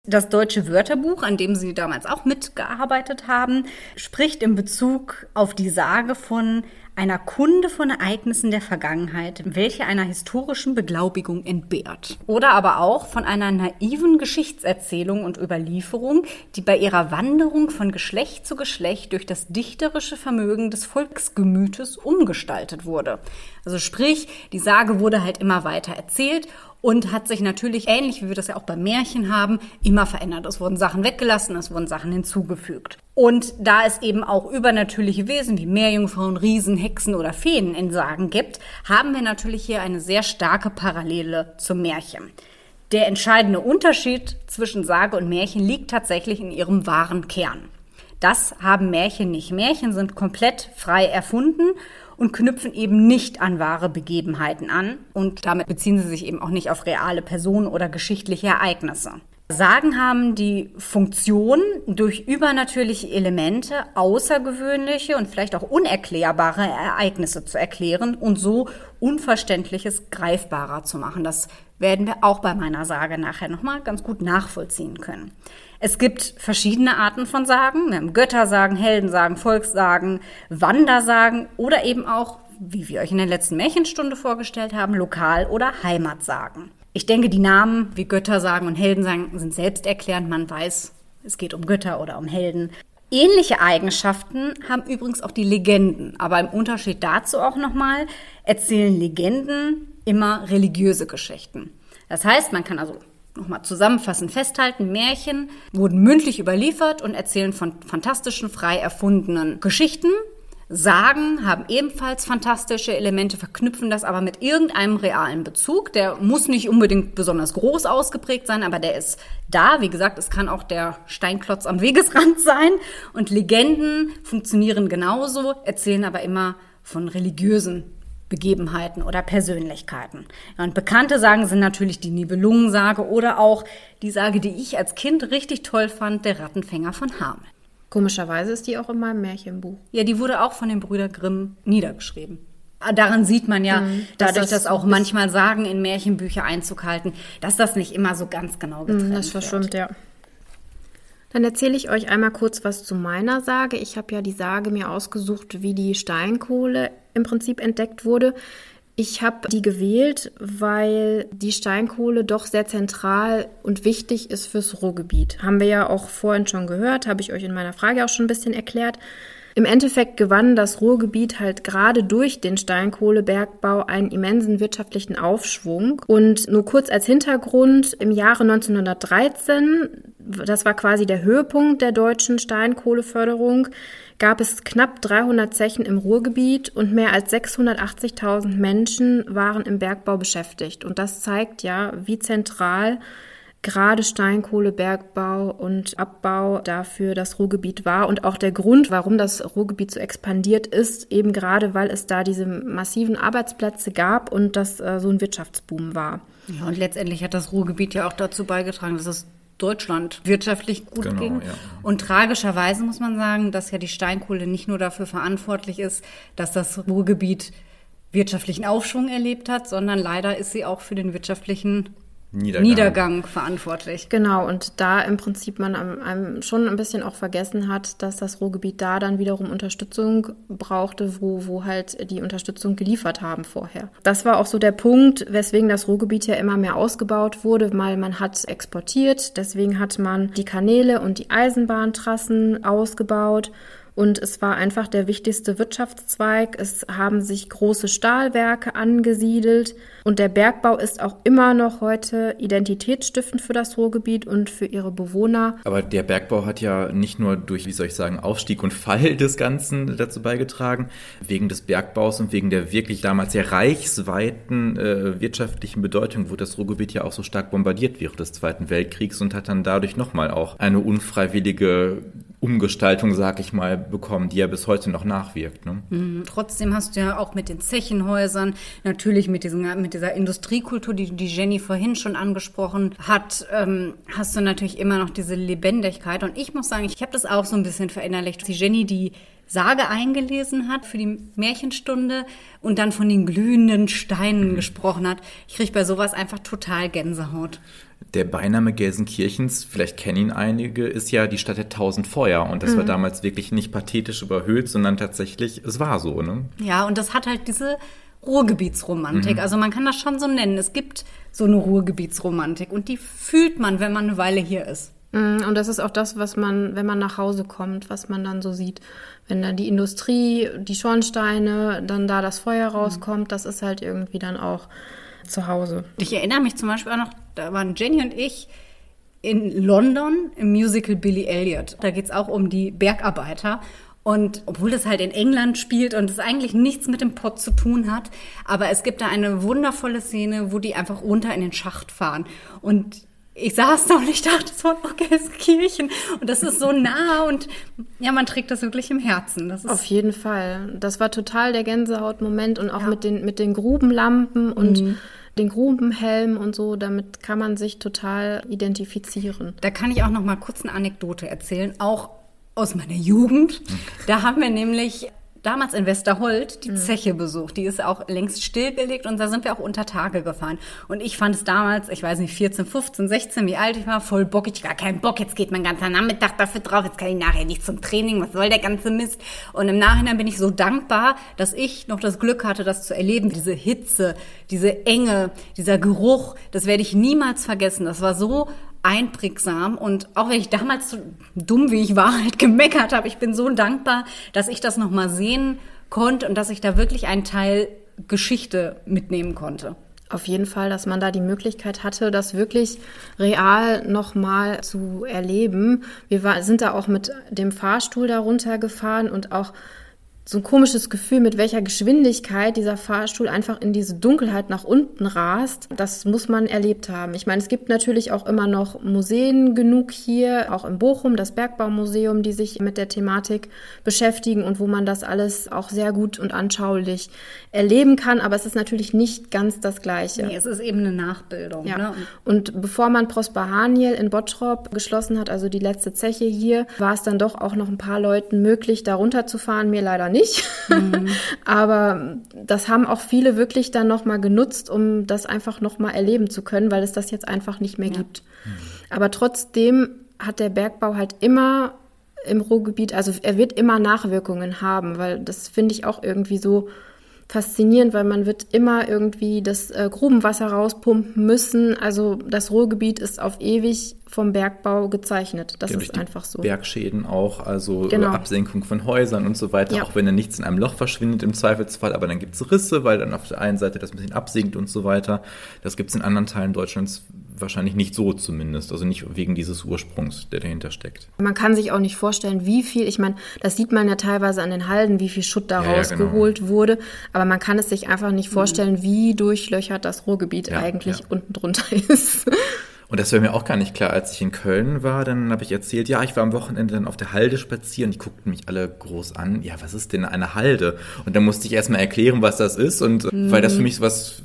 Das deutsche Wörterbuch, an dem Sie damals auch mitgearbeitet haben, spricht in Bezug auf die Sage von einer Kunde von Ereignissen der Vergangenheit, welche einer historischen Beglaubigung entbehrt. Oder aber auch von einer naiven Geschichtserzählung und Überlieferung, die bei ihrer Wanderung von Geschlecht zu Geschlecht durch das dichterische Vermögen des Volksgemütes umgestaltet wurde. Also sprich, die Sage wurde halt immer weiter erzählt und hat sich natürlich ähnlich wie wir das ja auch bei Märchen haben, immer verändert. Es wurden Sachen weggelassen, es wurden Sachen hinzugefügt. Und da es eben auch übernatürliche Wesen wie Meerjungfrauen, Riesen, Hexen oder Feen in Sagen gibt, haben wir natürlich hier eine sehr starke Parallele zum Märchen. Der entscheidende Unterschied zwischen Sage und Märchen liegt tatsächlich in ihrem wahren Kern. Das haben Märchen nicht. Märchen sind komplett frei erfunden und knüpfen eben nicht an wahre Begebenheiten an und damit beziehen sie sich eben auch nicht auf reale Personen oder geschichtliche Ereignisse. Sagen haben die Funktion, durch übernatürliche Elemente außergewöhnliche und vielleicht auch unerklärbare Ereignisse zu erklären und so Unverständliches greifbarer zu machen. Das werden wir auch bei meiner Sage nachher nochmal ganz gut nachvollziehen können. Es gibt verschiedene Arten von Sagen. Wir haben Göttersagen, Heldensagen, Volkssagen, Wandersagen oder eben auch, wie wir euch in der letzten Märchenstunde vorgestellt haben, Lokal- oder Heimatsagen. Ich denke, die Namen wie Göttersagen und Heldensagen sind selbsterklärend. Man weiß, es geht um Götter oder um Helden. Ähnliche Eigenschaften haben übrigens auch die Legenden. Aber im Unterschied dazu auch nochmal, erzählen Legenden immer religiöse Geschichten. Das heißt, man kann also nochmal zusammenfassend festhalten, Märchen wurden mündlich überliefert und erzählen von fantastischen, frei erfundenen Geschichten, Sagen haben ebenfalls fantastische Elemente, verknüpfen das aber mit irgendeinem realen Bezug. Der muss nicht unbedingt besonders groß ausgeprägt sein, aber der ist da. Wie gesagt, es kann auch der Steinklotz am Wegesrand sein. Und Legenden funktionieren genauso, erzählen aber immer von religiösen Begebenheiten oder Persönlichkeiten. Und bekannte Sagen sind natürlich die Nibelungensage oder auch die Sage, die ich als Kind richtig toll fand, der Rattenfänger von Hameln. Komischerweise ist die auch in meinem Märchenbuch. Ja, die wurde auch von den Brüdern Grimm niedergeschrieben. Ah, daran sieht man ja, mhm, dass dadurch, dass auch manchmal Sagen in Märchenbücher Einzug halten, dass das nicht immer so ganz genau getrennt mhm, Das verschwimmt, ja. Dann erzähle ich euch einmal kurz was zu meiner Sage. Ich habe ja die Sage mir ausgesucht, wie die Steinkohle im Prinzip entdeckt wurde. Ich habe die gewählt, weil die Steinkohle doch sehr zentral und wichtig ist fürs Ruhrgebiet. Haben wir ja auch vorhin schon gehört, habe ich euch in meiner Frage auch schon ein bisschen erklärt. Im Endeffekt gewann das Ruhrgebiet halt gerade durch den Steinkohlebergbau einen immensen wirtschaftlichen Aufschwung. Und nur kurz als Hintergrund, im Jahre 1913, das war quasi der Höhepunkt der deutschen Steinkohleförderung, gab es knapp 300 Zechen im Ruhrgebiet und mehr als 680.000 Menschen waren im Bergbau beschäftigt. Und das zeigt ja, wie zentral gerade Steinkohlebergbau und Abbau dafür das Ruhrgebiet war und auch der Grund, warum das Ruhrgebiet so expandiert ist, eben gerade weil es da diese massiven Arbeitsplätze gab und das äh, so ein Wirtschaftsboom war. Ja, und letztendlich hat das Ruhrgebiet ja auch dazu beigetragen, dass es Deutschland wirtschaftlich gut genau, ging. Ja. Und tragischerweise muss man sagen, dass ja die Steinkohle nicht nur dafür verantwortlich ist, dass das Ruhrgebiet wirtschaftlichen Aufschwung erlebt hat, sondern leider ist sie auch für den wirtschaftlichen Niedergang. Niedergang verantwortlich. Genau, und da im Prinzip man am- einem schon ein bisschen auch vergessen hat, dass das Ruhrgebiet da dann wiederum Unterstützung brauchte, wo, wo halt die Unterstützung geliefert haben vorher. Das war auch so der Punkt, weswegen das Ruhrgebiet ja immer mehr ausgebaut wurde, weil man hat exportiert, deswegen hat man die Kanäle und die Eisenbahntrassen ausgebaut. Und es war einfach der wichtigste Wirtschaftszweig. Es haben sich große Stahlwerke angesiedelt. Und der Bergbau ist auch immer noch heute identitätsstiftend für das Ruhrgebiet und für ihre Bewohner. Aber der Bergbau hat ja nicht nur durch, wie soll ich sagen, Aufstieg und Fall des Ganzen dazu beigetragen. Wegen des Bergbaus und wegen der wirklich damals sehr reichsweiten äh, wirtschaftlichen Bedeutung wurde das Ruhrgebiet ja auch so stark bombardiert während des Zweiten Weltkriegs und hat dann dadurch nochmal auch eine unfreiwillige Umgestaltung, sag ich mal, bekommen, die ja bis heute noch nachwirkt. Ne? Mhm. Trotzdem hast du ja auch mit den Zechenhäusern, natürlich mit, diesen, mit dieser Industriekultur, die, die Jenny vorhin schon angesprochen hat, ähm, hast du natürlich immer noch diese Lebendigkeit. Und ich muss sagen, ich habe das auch so ein bisschen verinnerlicht. Die Jenny, die Sage eingelesen hat für die Märchenstunde und dann von den glühenden Steinen gesprochen hat. Ich kriege bei sowas einfach total Gänsehaut. Der Beiname Gelsenkirchens, vielleicht kennen ihn einige, ist ja die Stadt der tausend Feuer. Und das war damals wirklich nicht pathetisch überhöht, sondern tatsächlich, es war so, ne? Ja, und das hat halt diese Ruhrgebietsromantik. Also man kann das schon so nennen. Es gibt so eine Ruhrgebietsromantik und die fühlt man, wenn man eine Weile hier ist. Mm, Und das ist auch das, was man, wenn man nach Hause kommt, was man dann so sieht. Wenn dann die Industrie, die Schornsteine, dann da das Feuer rauskommt, das ist halt irgendwie dann auch zu Hause. Ich erinnere mich zum Beispiel auch noch, da waren Jenny und ich in London im Musical Billy Elliot. Da geht's auch um die Bergarbeiter. Und obwohl das halt in England spielt und es eigentlich nichts mit dem Pott zu tun hat, aber es gibt da eine wundervolle Szene, wo die einfach runter in den Schacht fahren. Und ich saß da und ich dachte, das war doch Gelsenkirchen. Und das ist so nah und ja, man trägt das wirklich im Herzen. Das ist Auf jeden Fall. Das war total der Gänsehautmoment und auch mit den, mit den Grubenlampen und den Grubenhelm und so, damit kann man sich total identifizieren. Da kann ich auch noch mal kurz eine Anekdote erzählen, auch aus meiner Jugend. Da haben wir nämlich damals in Westerhold die Zeche besucht. Die ist auch längst stillgelegt und da sind wir auch unter Tage gefahren. Und ich fand es damals, ich weiß nicht, 14, 15, 16, wie alt ich war, voll bockig. Gar keinen Bock, jetzt geht mein ganzer Nachmittag dafür drauf, jetzt kann ich nachher nicht zum Training, was soll der ganze Mist? Und im Nachhinein bin ich so dankbar, dass ich noch das Glück hatte, das zu erleben. Diese Hitze, diese Enge, dieser Geruch, das werde ich niemals vergessen. Das war so einprägsam und auch wenn ich damals so dumm wie ich war halt gemeckert habe, ich bin so dankbar, dass ich das noch mal sehen konnte und dass ich da wirklich einen Teil Geschichte mitnehmen konnte. Auf jeden Fall, dass man da die Möglichkeit hatte, das wirklich real nochmal zu erleben. Wir war, sind da auch mit dem Fahrstuhl da runtergefahren und auch so ein komisches Gefühl, mit welcher Geschwindigkeit dieser Fahrstuhl einfach in diese Dunkelheit nach unten rast. Das muss man erlebt haben. Ich meine, es gibt natürlich auch immer noch Museen genug hier, auch in Bochum, das Bergbaumuseum, die sich mit der Thematik beschäftigen und wo man das alles auch sehr gut und anschaulich erleben kann. Aber es ist natürlich nicht ganz das Gleiche. Nee, es ist eben eine Nachbildung. Ja. Ne? Und bevor man Prosper Haniel in Bottrop geschlossen hat, also die letzte Zeche hier, war es dann doch auch noch ein paar Leuten möglich, da runterzufahren. Mir leider nicht. Aber das haben auch viele wirklich dann nochmal genutzt, um das einfach nochmal erleben zu können, weil es das jetzt einfach nicht mehr gibt. Aber trotzdem hat der Bergbau halt immer im Ruhrgebiet, also er wird immer Nachwirkungen haben, weil das finde ich auch irgendwie so faszinierend, weil man wird immer irgendwie das äh, Grubenwasser rauspumpen müssen. Also das Ruhrgebiet ist auf ewig vom Bergbau gezeichnet. Das Ja, ist einfach so. Bergschäden auch, also Genau. äh, Absenkung von Häusern und so weiter, Ja. auch wenn dann nichts in einem Loch verschwindet im Zweifelsfall, aber dann gibt's Risse, weil dann auf der einen Seite das ein bisschen absinkt und so weiter. Das gibt's in anderen Teilen Deutschlands wahrscheinlich nicht so zumindest, also nicht wegen dieses Ursprungs, der dahinter steckt. Man kann sich auch nicht vorstellen, wie viel, ich meine, das sieht man ja teilweise an den Halden, wie viel Schutt da Ja, ja, rausgeholt wurde, aber man kann es sich einfach nicht vorstellen, wie durchlöchert das Ruhrgebiet Ja, eigentlich unten drunter ist. Und das wäre mir auch gar nicht klar, als ich in Köln war, dann habe ich erzählt, ja, ich war am Wochenende dann auf der Halde spazieren, die guckten mich alle groß an, ja, was ist denn eine Halde? Und dann musste ich erstmal erklären, was das ist und äh, weil das für mich so was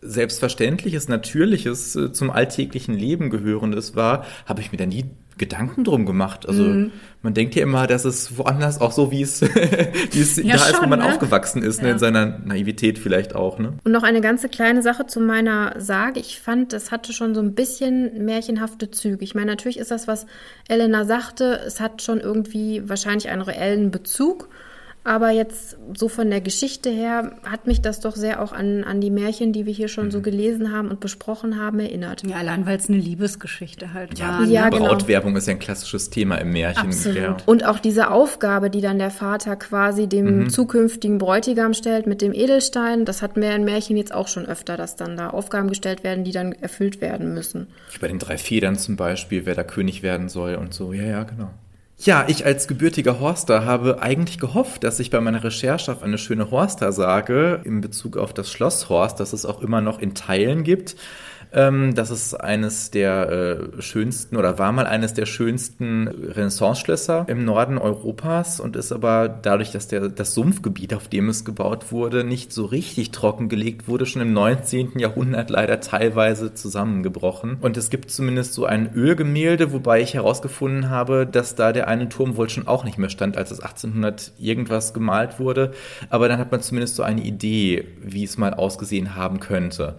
Selbstverständliches, Natürliches äh, zum alltäglichen Leben gehörendes war, habe ich mir da nie Gedanken drum gemacht. Also mhm. man denkt ja immer, dass es woanders auch so, wie es, wie es ja, da schon, ist, wo man ne? aufgewachsen ist, ja. ne? in seiner Naivität vielleicht auch. Ne? Und noch eine ganze kleine Sache zu meiner Sage. Ich fand, das hatte schon so ein bisschen märchenhafte Züge. Ich meine, natürlich ist das, was Elena sagte, es hat schon irgendwie wahrscheinlich einen reellen Bezug. Aber jetzt so von der Geschichte her hat mich das doch sehr auch an, an die Märchen, die wir hier schon mhm. so gelesen haben und besprochen haben, erinnert. Ja, allein weil es eine Liebesgeschichte halt ja, war. Ne? Ja, genau. Brautwerbung ist ja ein klassisches Thema im Märchen. Absolut. Ja. Und auch diese Aufgabe, die dann der Vater quasi dem mhm. zukünftigen Bräutigam stellt mit dem Edelstein, das hatten wir in Märchen jetzt auch schon öfter, dass dann da Aufgaben gestellt werden, die dann erfüllt werden müssen. Wie bei den drei Federn zum Beispiel, wer da König werden soll und so. Ja, ja, genau. Ja, ich als gebürtiger Horster habe eigentlich gehofft, dass ich bei meiner Recherche auf eine schöne Horster-Sage in Bezug auf das Schloss Horst, das es auch immer noch in Teilen gibt, ähm, das ist eines der äh, schönsten oder war mal eines der schönsten Renaissance-Schlösser im Norden Europas und ist aber dadurch, dass der, das Sumpfgebiet, auf dem es gebaut wurde, nicht so richtig trockengelegt wurde, schon im 19. Jahrhundert leider teilweise zusammengebrochen. Und es gibt zumindest so ein Ölgemälde, wobei ich herausgefunden habe, dass da der eine Turm wohl schon auch nicht mehr stand, als es 1800 irgendwas gemalt wurde. Aber dann hat man zumindest so eine Idee, wie es mal ausgesehen haben könnte.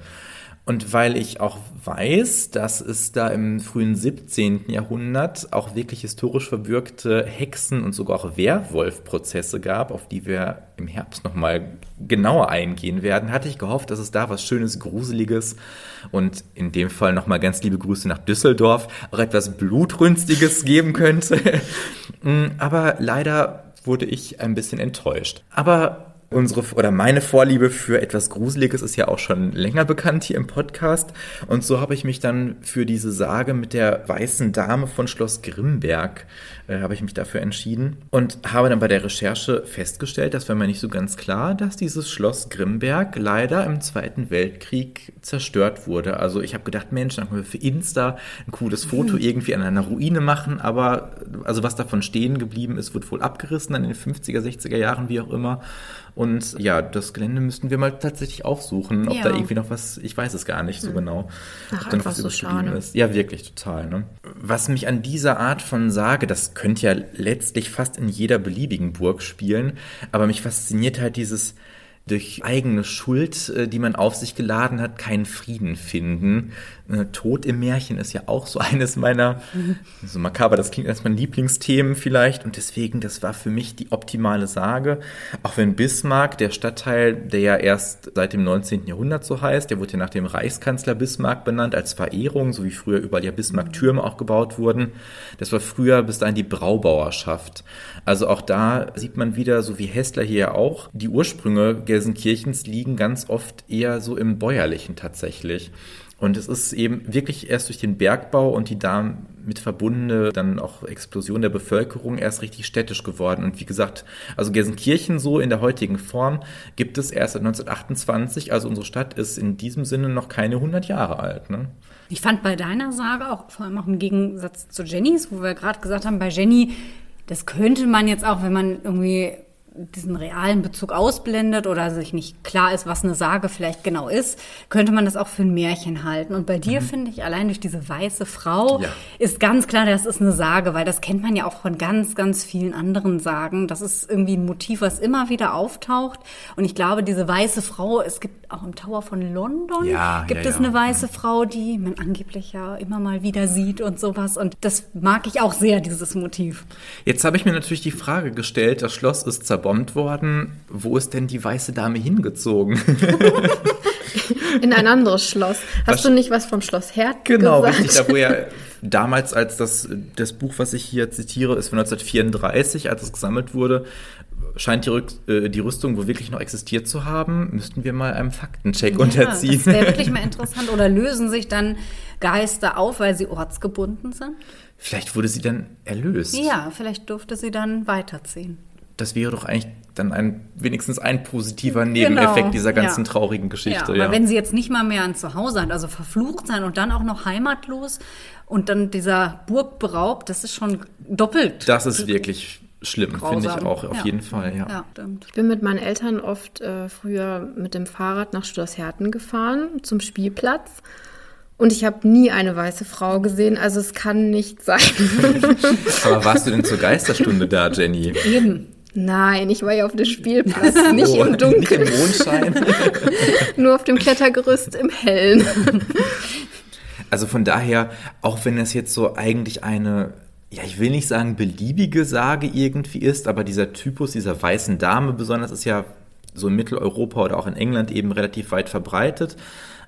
Und weil ich auch weiß, dass es da im frühen 17. Jahrhundert auch wirklich historisch verbürgte Hexen- und sogar auch Werwolf-Prozesse gab, auf die wir im Herbst nochmal genauer eingehen werden, hatte ich gehofft, dass es da was Schönes, Gruseliges und in dem Fall nochmal ganz liebe Grüße nach Düsseldorf, auch etwas Blutrünstiges geben könnte. Aber leider wurde ich ein bisschen enttäuscht. Aber Unsere oder meine Vorliebe für etwas Gruseliges ist ja auch schon länger bekannt hier im Podcast. Und so habe ich mich dann für diese Sage mit der weißen Dame von Schloss Grimberg äh, habe ich mich dafür entschieden und habe dann bei der Recherche festgestellt, das war mir nicht so ganz klar, dass dieses Schloss Grimberg leider im Zweiten Weltkrieg zerstört wurde. Also ich habe gedacht, Mensch, dann können wir für Insta ein cooles Foto mhm. irgendwie an einer Ruine machen, aber also was davon stehen geblieben ist, wird wohl abgerissen dann in den 50er, 60er Jahren, wie auch immer. Und ja, das Gelände müssten wir mal tatsächlich aufsuchen, ob ja. da irgendwie noch was, ich weiß es gar nicht so hm. genau, Ach, ob da noch was so schade. ist. Ja, wirklich total. Ne? Was mich an dieser Art von Sage, das könnte ja letztlich fast in jeder beliebigen Burg spielen, aber mich fasziniert halt dieses durch eigene Schuld, äh, die man auf sich geladen hat, keinen Frieden finden. Äh, Tod im Märchen ist ja auch so eines meiner, so makaber, das klingt als mein Lieblingsthemen vielleicht und deswegen, das war für mich die optimale Sage. Auch wenn Bismarck, der Stadtteil, der ja erst seit dem 19. Jahrhundert so heißt, der wurde ja nach dem Reichskanzler Bismarck benannt als Verehrung, so wie früher überall ja Bismarck-Türme auch gebaut wurden. Das war früher bis dahin die Braubauerschaft. Also auch da sieht man wieder, so wie Hessler hier auch, die Ursprünge Gelsenkirchens liegen ganz oft eher so im Bäuerlichen tatsächlich. Und es ist eben wirklich erst durch den Bergbau und die damit verbundene dann auch Explosion der Bevölkerung erst richtig städtisch geworden. Und wie gesagt, also Gelsenkirchen so in der heutigen Form gibt es erst seit 1928. Also unsere Stadt ist in diesem Sinne noch keine 100 Jahre alt. Ne? Ich fand bei deiner Sage auch, vor allem auch im Gegensatz zu Jennys, wo wir gerade gesagt haben, bei Jenny, das könnte man jetzt auch, wenn man irgendwie diesen realen Bezug ausblendet oder sich nicht klar ist, was eine Sage vielleicht genau ist, könnte man das auch für ein Märchen halten. Und bei dir mhm. finde ich, allein durch diese weiße Frau ja. ist ganz klar, das ist eine Sage, weil das kennt man ja auch von ganz, ganz vielen anderen Sagen. Das ist irgendwie ein Motiv, was immer wieder auftaucht. Und ich glaube, diese weiße Frau, es gibt auch im Tower von London, ja, gibt ja, es eine weiße mhm. Frau, die man angeblich ja immer mal wieder sieht und sowas. Und das mag ich auch sehr, dieses Motiv. Jetzt habe ich mir natürlich die Frage gestellt, das Schloss ist zerbrochen zerbombt worden. Wo ist denn die weiße Dame hingezogen? In ein anderes Schloss. Hast was, du nicht was vom Schloss Herd genau, gesagt? Genau, richtig. Da wo ja damals, als das, das Buch, was ich hier zitiere, ist von 1934, als es gesammelt wurde, scheint die, Rück, äh, die Rüstung wohl wirklich noch existiert zu haben. Müssten wir mal einem Faktencheck ja, unterziehen. Das wäre wirklich mal interessant. Oder lösen sich dann Geister auf, weil sie ortsgebunden sind? Vielleicht wurde sie dann erlöst. Ja, vielleicht durfte sie dann weiterziehen das wäre doch eigentlich dann ein, wenigstens ein positiver Nebeneffekt genau, dieser ganzen ja. traurigen Geschichte. Ja, aber ja. wenn sie jetzt nicht mal mehr ein Zuhause hat, also verflucht sein und dann auch noch heimatlos und dann dieser Burg beraubt, das ist schon doppelt. Das ist wirklich schlimm, finde ich auch, auf Ja. jeden Fall, ja. Ja, stimmt. Ich bin mit meinen Eltern oft äh, früher mit dem Fahrrad nach Schlossherten gefahren zum Spielplatz. Und ich habe nie eine weiße Frau gesehen, also es kann nicht sein. Aber warst du denn zur Geisterstunde da, Jenny? Eben. Nein, ich war ja auf dem Spielplatz, nicht Oh, im Nicht Dunkeln, im Mondschein. nur auf dem Klettergerüst im Hellen. Also von daher, auch wenn es jetzt so eigentlich eine, ja, ich will nicht sagen beliebige Sage irgendwie ist, aber dieser Typus dieser weißen Dame besonders ist ja so in Mitteleuropa oder auch in England eben relativ weit verbreitet.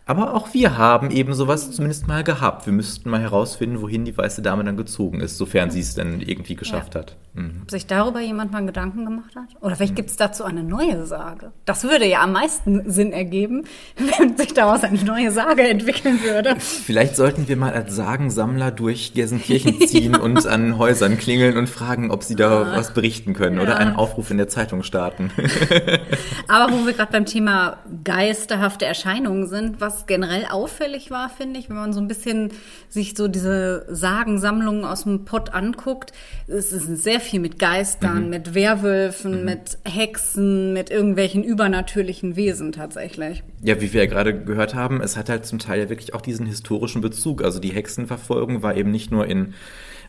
Aber auch wir haben eben sowas zumindest mal gehabt. Wir müssten mal herausfinden, wohin die weiße Dame dann gezogen ist, sofern sie es denn irgendwie geschafft hat. Mhm. Ob sich darüber jemand mal Gedanken gemacht hat? Oder vielleicht gibt es dazu eine neue Sage. Das würde ja am meisten Sinn ergeben, wenn sich daraus eine neue Sage entwickeln würde. Vielleicht sollten wir mal als Sagensammler durch Gelsenkirchen ziehen und an Häusern klingeln und fragen, ob sie da was berichten können oder einen Aufruf in der Zeitung starten. Aber wo wir gerade beim Thema geisterhafte Erscheinungen sind, was generell auffällig war, finde ich, wenn man so ein bisschen sich so diese Sagensammlungen aus dem Pott anguckt, es ist sehr viel mit Geistern, mit Werwölfen, mit Hexen, mit irgendwelchen übernatürlichen Wesen tatsächlich. Ja, wie wir ja gerade gehört haben, es hat halt zum Teil ja wirklich auch diesen historischen Bezug. Also die Hexenverfolgung war eben nicht nur in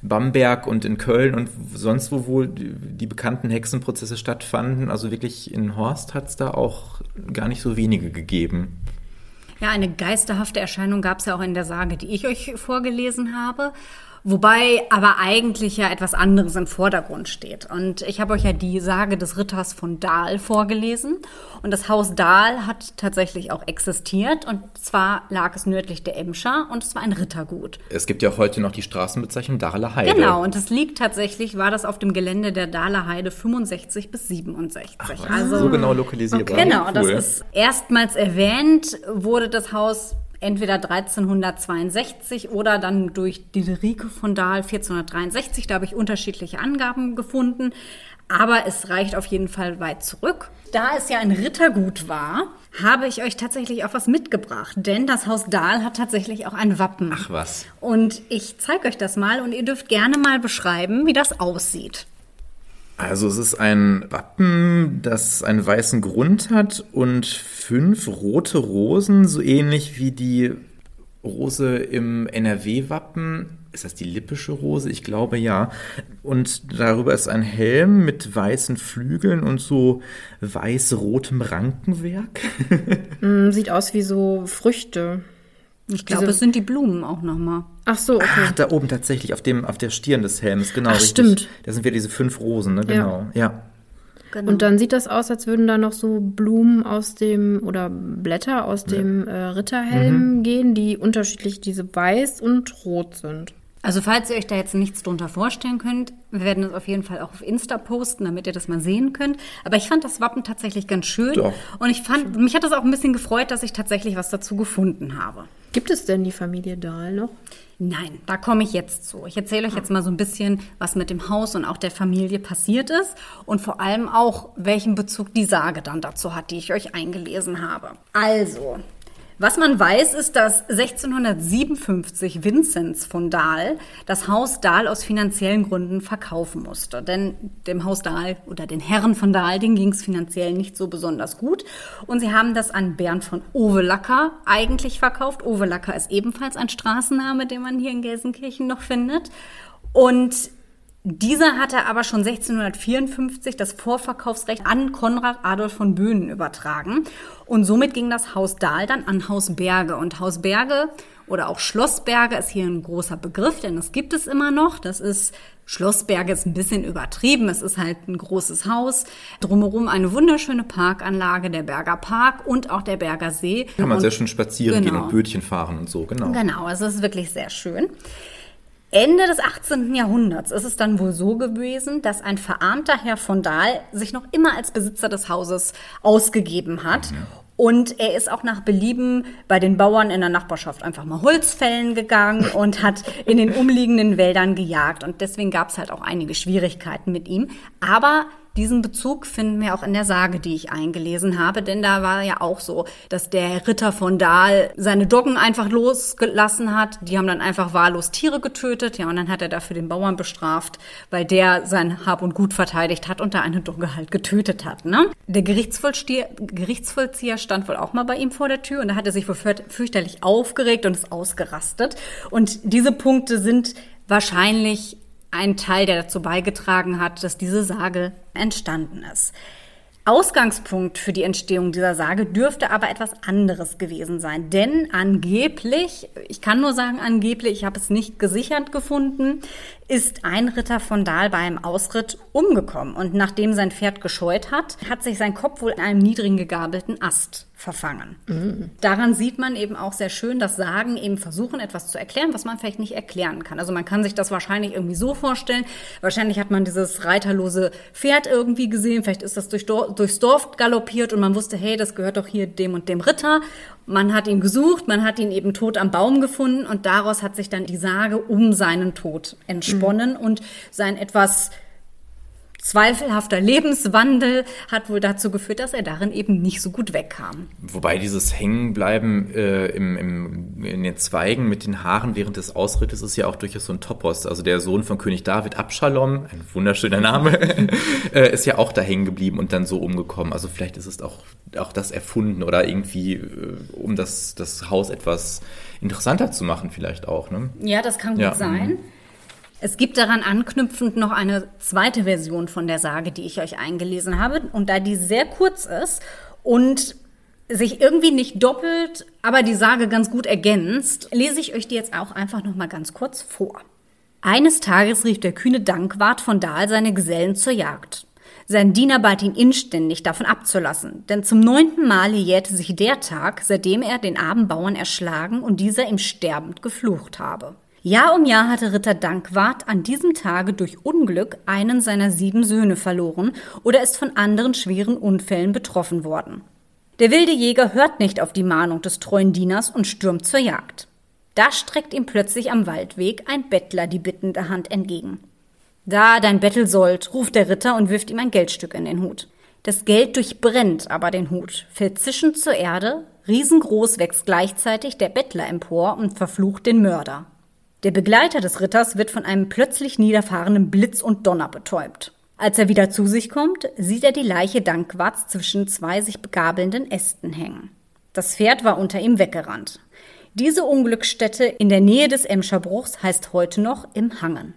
Bamberg und in Köln und sonst wo wohl die, die bekannten Hexenprozesse stattfanden. Also wirklich in Horst hat es da auch gar nicht so wenige gegeben. Ja, eine geisterhafte Erscheinung gab es ja auch in der Sage, die ich euch vorgelesen habe. Wobei aber eigentlich ja etwas anderes im Vordergrund steht. Und ich habe euch ja die Sage des Ritters von Dahl vorgelesen. Und das Haus Dahl hat tatsächlich auch existiert. Und zwar lag es nördlich der Emscher und es war ein Rittergut. Es gibt ja heute noch die Straßenbezeichnung Dahler Heide. Genau, und es liegt tatsächlich, war das auf dem Gelände der Dahler Heide 65 bis 67. also so genau lokalisierbar. Genau, das Cool. ist erstmals erwähnt, wurde das Haus entweder 1362 oder dann durch Diederike von Dahl 1463. Da habe ich unterschiedliche Angaben gefunden. Aber es reicht auf jeden Fall weit zurück. Da es ja ein Rittergut war, habe ich euch tatsächlich auch was mitgebracht. Denn das Haus Dahl hat tatsächlich auch ein Wappen. Ach was. Und ich zeige euch das mal und ihr dürft gerne mal beschreiben, wie das aussieht. Also es ist ein Wappen, das einen weißen Grund hat und fünf rote Rosen, so ähnlich wie die Rose im NRW-Wappen. Ist das die lippische Rose? Ich glaube ja. Und darüber ist ein Helm mit weißen Flügeln und so weiß-rotem Rankenwerk. Hm, Sieht aus wie so Früchte. Ich glaube, es sind die Blumen auch nochmal. Ach so, okay. Ach, da oben tatsächlich, auf, dem, auf der Stirn des Helms, genau. Ach, richtig. stimmt. Da sind wieder diese fünf Rosen, ne? Genau. Ja. Genau. Und dann sieht das aus, als würden da noch so Blumen aus dem oder Blätter aus dem äh, Ritterhelm gehen, die unterschiedlich diese weiß und rot sind. Also falls ihr euch da jetzt nichts drunter vorstellen könnt, wir werden es auf jeden Fall auch auf Insta posten, damit ihr das mal sehen könnt. Aber ich fand das Wappen tatsächlich ganz schön. Doch. Und ich fand, mich hat das auch ein bisschen gefreut, dass ich tatsächlich was dazu gefunden habe. Gibt es denn die Familie Dahl noch? Nein, da komme ich jetzt zu. Ich erzähle euch jetzt mal so ein bisschen, was mit dem Haus und auch der Familie passiert ist und vor allem auch, welchen Bezug die Sage dann dazu hat, die ich euch eingelesen habe. Also, was man weiß, ist, dass 1657 Vinzenz von Dahl das Haus Dahl aus finanziellen Gründen verkaufen musste. Denn dem Haus Dahl oder den Herren von Dahl, denen ging es finanziell nicht so besonders gut. Und sie haben das an Bernd von Ovelacker eigentlich verkauft. Ovelacker ist ebenfalls ein Straßenname, den man hier in Gelsenkirchen noch findet. Und dieser hatte aber schon 1654 das Vorverkaufsrecht an Konrad Adolf von Böhnen übertragen. Und somit ging das Haus Dahl dann an Haus Berge. Und Haus Berge oder auch Schloss Berge ist hier ein großer Begriff, denn das gibt es immer noch. Das ist, Schloss Berge ist ein bisschen übertrieben. Es ist halt ein großes Haus. Drumherum eine wunderschöne Parkanlage, der Berger Park und auch der Berger See. Kann man und sehr schön spazieren gehen Genau. und Bötchen fahren und so, genau. Genau, also es ist wirklich sehr schön. Ende des 18. Jahrhunderts ist es dann wohl so gewesen, dass ein verarmter Herr von Dahl sich noch immer als Besitzer des Hauses ausgegeben hat. Und er ist auch nach Belieben bei den Bauern in der Nachbarschaft einfach mal Holzfällen gegangen und hat in den umliegenden Wäldern gejagt. Und deswegen gab es halt auch einige Schwierigkeiten mit ihm. Aber diesen Bezug finden wir auch in der Sage, die ich eingelesen habe, denn da war ja auch so, dass der Ritter von Dahl seine Doggen einfach losgelassen hat. Die haben dann einfach wahllos Tiere getötet, ja, und dann hat er dafür den Bauern bestraft, weil der sein Hab und Gut verteidigt hat und da eine Dogge halt getötet hat. Ne? Der Gerichtsvollzieher stand wohl auch mal bei ihm vor der Tür und da hat er sich wohl fürchterlich aufgeregt und ist ausgerastet. Und diese Punkte sind wahrscheinlich ein Teil, der dazu beigetragen hat, dass diese Sage entstanden ist. Ausgangspunkt für die Entstehung dieser Sage dürfte aber etwas anderes gewesen sein. Denn angeblich, ich kann nur sagen angeblich, ich habe es nicht gesichert gefunden, ist ein Ritter von Dahl bei einem Ausritt umgekommen. Und nachdem sein Pferd gescheut hat, hat sich sein Kopf wohl in einem niedrigen gegabelten Ast verfangen. Mhm. Daran sieht man eben auch sehr schön, dass Sagen eben versuchen, etwas zu erklären, was man vielleicht nicht erklären kann. Also man kann sich das wahrscheinlich irgendwie so vorstellen. Wahrscheinlich hat man dieses reiterlose Pferd irgendwie gesehen. Vielleicht ist das durch, durchs Dorf galoppiert und man wusste, hey, das gehört doch hier dem und dem Ritter. Man hat ihn gesucht, man hat ihn eben tot am Baum gefunden und daraus hat sich dann die Sage um seinen Tod entsponnen mhm. Und sein etwas zweifelhafter Lebenswandel hat wohl dazu geführt, dass er darin eben nicht so gut wegkam. Wobei dieses Hängenbleiben äh, im, im, in den Zweigen mit den Haaren während des Ausrittes ist ja auch durchaus so ein Topos. Also der Sohn von König David, Abschalom, ein wunderschöner Name, äh, ist ja auch da hängen geblieben und dann so umgekommen. Also vielleicht ist es auch, auch das erfunden oder irgendwie, äh, um das, das Haus etwas interessanter zu machen vielleicht auch. Ne? Ja, das kann gut ja. sein. Es gibt daran anknüpfend noch eine zweite Version von der Sage, die ich euch eingelesen habe. Und da die sehr kurz ist und sich irgendwie nicht doppelt, aber die Sage ganz gut ergänzt, lese ich euch die jetzt auch einfach noch mal ganz kurz vor. Eines Tages rief der kühne Dankwart von Dahl seine Gesellen zur Jagd. Sein Diener bat ihn inständig, davon abzulassen, denn zum neunten Male jährte sich der Tag, seitdem er den armen Bauern erschlagen und dieser ihm sterbend geflucht habe. Jahr um Jahr hatte Ritter Dankwart an diesem Tage durch Unglück einen seiner sieben Söhne verloren oder ist von anderen schweren Unfällen betroffen worden. Der wilde Jäger hört nicht auf die Mahnung des treuen Dieners und stürmt zur Jagd. Da streckt ihm plötzlich am Waldweg ein Bettler die bittende Hand entgegen. Da, dein Bettel sollt, ruft der Ritter und wirft ihm ein Geldstück in den Hut. Das Geld durchbrennt aber den Hut, fällt zischend zur Erde, riesengroß wächst gleichzeitig der Bettler empor und verflucht den Mörder. Der Begleiter des Ritters wird von einem plötzlich niederfahrenden Blitz und Donner betäubt. Als er wieder zu sich kommt, sieht er die Leiche Dankwarts zwischen zwei sich begabelnden Ästen hängen. Das Pferd war unter ihm weggerannt. Diese Unglücksstätte in der Nähe des Emscherbruchs heißt heute noch im Hangen.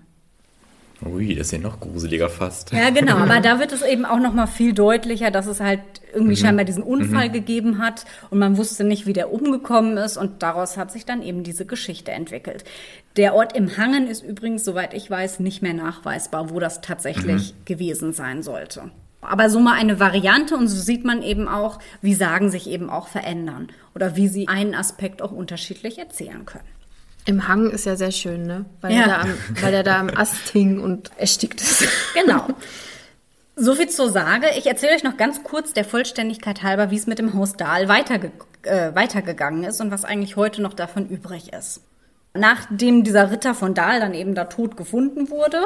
Ui, das ist ja noch gruseliger fast. Ja, genau. Aber da wird es eben auch noch mal viel deutlicher, dass es halt irgendwie mhm. scheinbar diesen Unfall mhm. gegeben hat und man wusste nicht, wie der umgekommen ist und daraus hat sich dann eben diese Geschichte entwickelt. Der Ort im Hangen ist übrigens, soweit ich weiß, nicht mehr nachweisbar, wo das tatsächlich mhm. gewesen sein sollte. Aber so mal eine Variante und so sieht man eben auch, wie Sagen sich eben auch verändern oder wie sie einen Aspekt auch unterschiedlich erzählen können. Im Hang ist ja sehr schön, ne? Weil, ja. er, da am, weil er da am Ast hing und erstickt ist. Genau. So viel zur Sage. Ich erzähle euch noch ganz kurz der Vollständigkeit halber, wie es mit dem Haus Dahl weiterge äh, weitergegangen ist und was eigentlich heute noch davon übrig ist. Nachdem dieser Ritter von Dahl dann eben da tot gefunden wurde,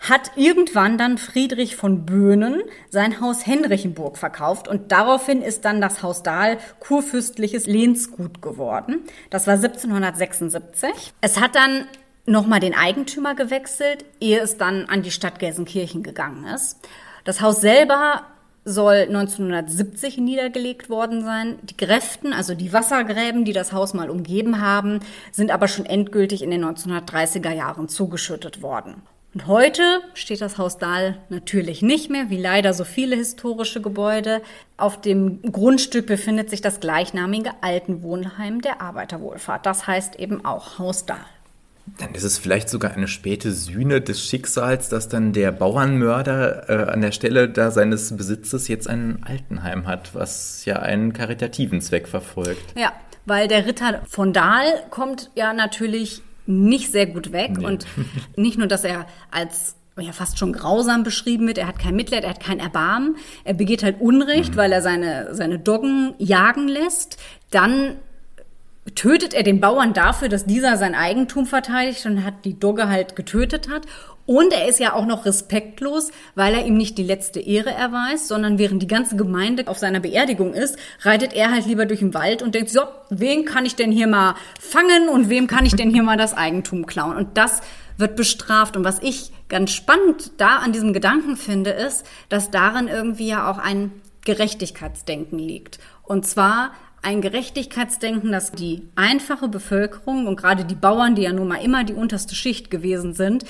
hat irgendwann dann Friedrich von Böhnen sein Haus Henrichenburg verkauft und daraufhin ist dann das Haus Dahl kurfürstliches Lehnsgut geworden. Das war 1776. Es hat dann nochmal den Eigentümer gewechselt, ehe es dann an die Stadt Gelsenkirchen gegangen ist. Das Haus selber soll 1970 niedergelegt worden sein. Die Gräften, also die Wassergräben, die das Haus mal umgeben haben, sind aber schon endgültig in den 1930er Jahren zugeschüttet worden. Und heute steht das Haus Dahl natürlich nicht mehr, wie leider so viele historische Gebäude. Auf dem Grundstück befindet sich das gleichnamige Altenwohnheim der Arbeiterwohlfahrt. Das heißt eben auch Haus Dahl. Dann ist es vielleicht sogar eine späte Sühne des Schicksals, dass dann der Bauernmörder äh, an der Stelle da seines Besitzes jetzt ein Altenheim hat, was ja einen karitativen Zweck verfolgt. Ja, weil der Ritter von Dahl kommt ja natürlich nicht sehr gut weg nee. und nicht nur, dass er als ja fast schon grausam beschrieben wird. Er hat kein Mitleid, er hat kein Erbarmen. Er begeht halt Unrecht, mhm. weil er seine, seine Doggen jagen lässt. Dann tötet er den Bauern dafür, dass dieser sein Eigentum verteidigt und hat die Dogge halt getötet hat. Und er ist ja auch noch respektlos, weil er ihm nicht die letzte Ehre erweist, sondern während die ganze Gemeinde auf seiner Beerdigung ist, reitet er halt lieber durch den Wald und denkt, so, wen kann ich denn hier mal fangen und wem kann ich denn hier mal das Eigentum klauen? Und das wird bestraft. Und was ich ganz spannend da an diesem Gedanken finde, ist, dass darin irgendwie ja auch ein Gerechtigkeitsdenken liegt. Und zwar ein Gerechtigkeitsdenken, dass die einfache Bevölkerung und gerade die Bauern, die ja nun mal immer die unterste Schicht gewesen sind,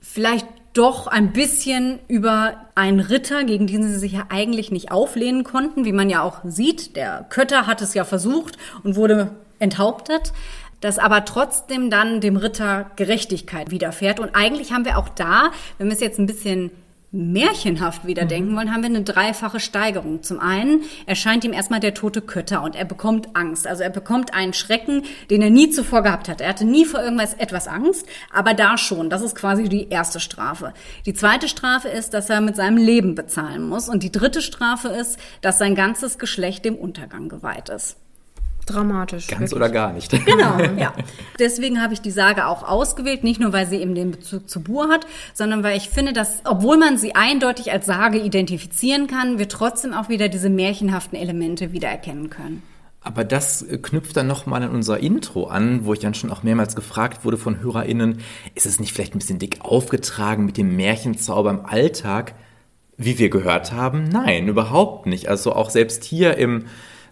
vielleicht doch ein bisschen über einen Ritter, gegen den sie sich ja eigentlich nicht auflehnen konnten, wie man ja auch sieht. Der Kötter hat es ja versucht und wurde enthauptet, dass aber trotzdem dann dem Ritter Gerechtigkeit widerfährt. Und eigentlich haben wir auch da, wenn wir es jetzt ein bisschen märchenhaft wieder denken mhm. wollen, haben wir eine dreifache Steigerung. Zum einen erscheint ihm erstmal der tote Kötter und er bekommt Angst. Also er bekommt einen Schrecken, den er nie zuvor gehabt hat. Er hatte nie vor irgendwas etwas Angst, aber da schon. Das ist quasi die erste Strafe. Die zweite Strafe ist, dass er mit seinem Leben bezahlen muss. Und die dritte Strafe ist, dass sein ganzes Geschlecht dem Untergang geweiht ist. Dramatisch. Ganz wirklich. oder gar nicht. Genau, ja. Deswegen habe ich die Sage auch ausgewählt, nicht nur, weil sie eben den Bezug zu Bur hat, sondern weil ich finde, dass, obwohl man sie eindeutig als Sage identifizieren kann, wir trotzdem auch wieder diese märchenhaften Elemente wiedererkennen können. Aber das knüpft dann nochmal an unser Intro an, wo ich dann schon auch mehrmals gefragt wurde von HörerInnen, ist es nicht vielleicht ein bisschen dick aufgetragen mit dem Märchenzauber im Alltag? Wie wir gehört haben, nein, überhaupt nicht. Also auch selbst hier im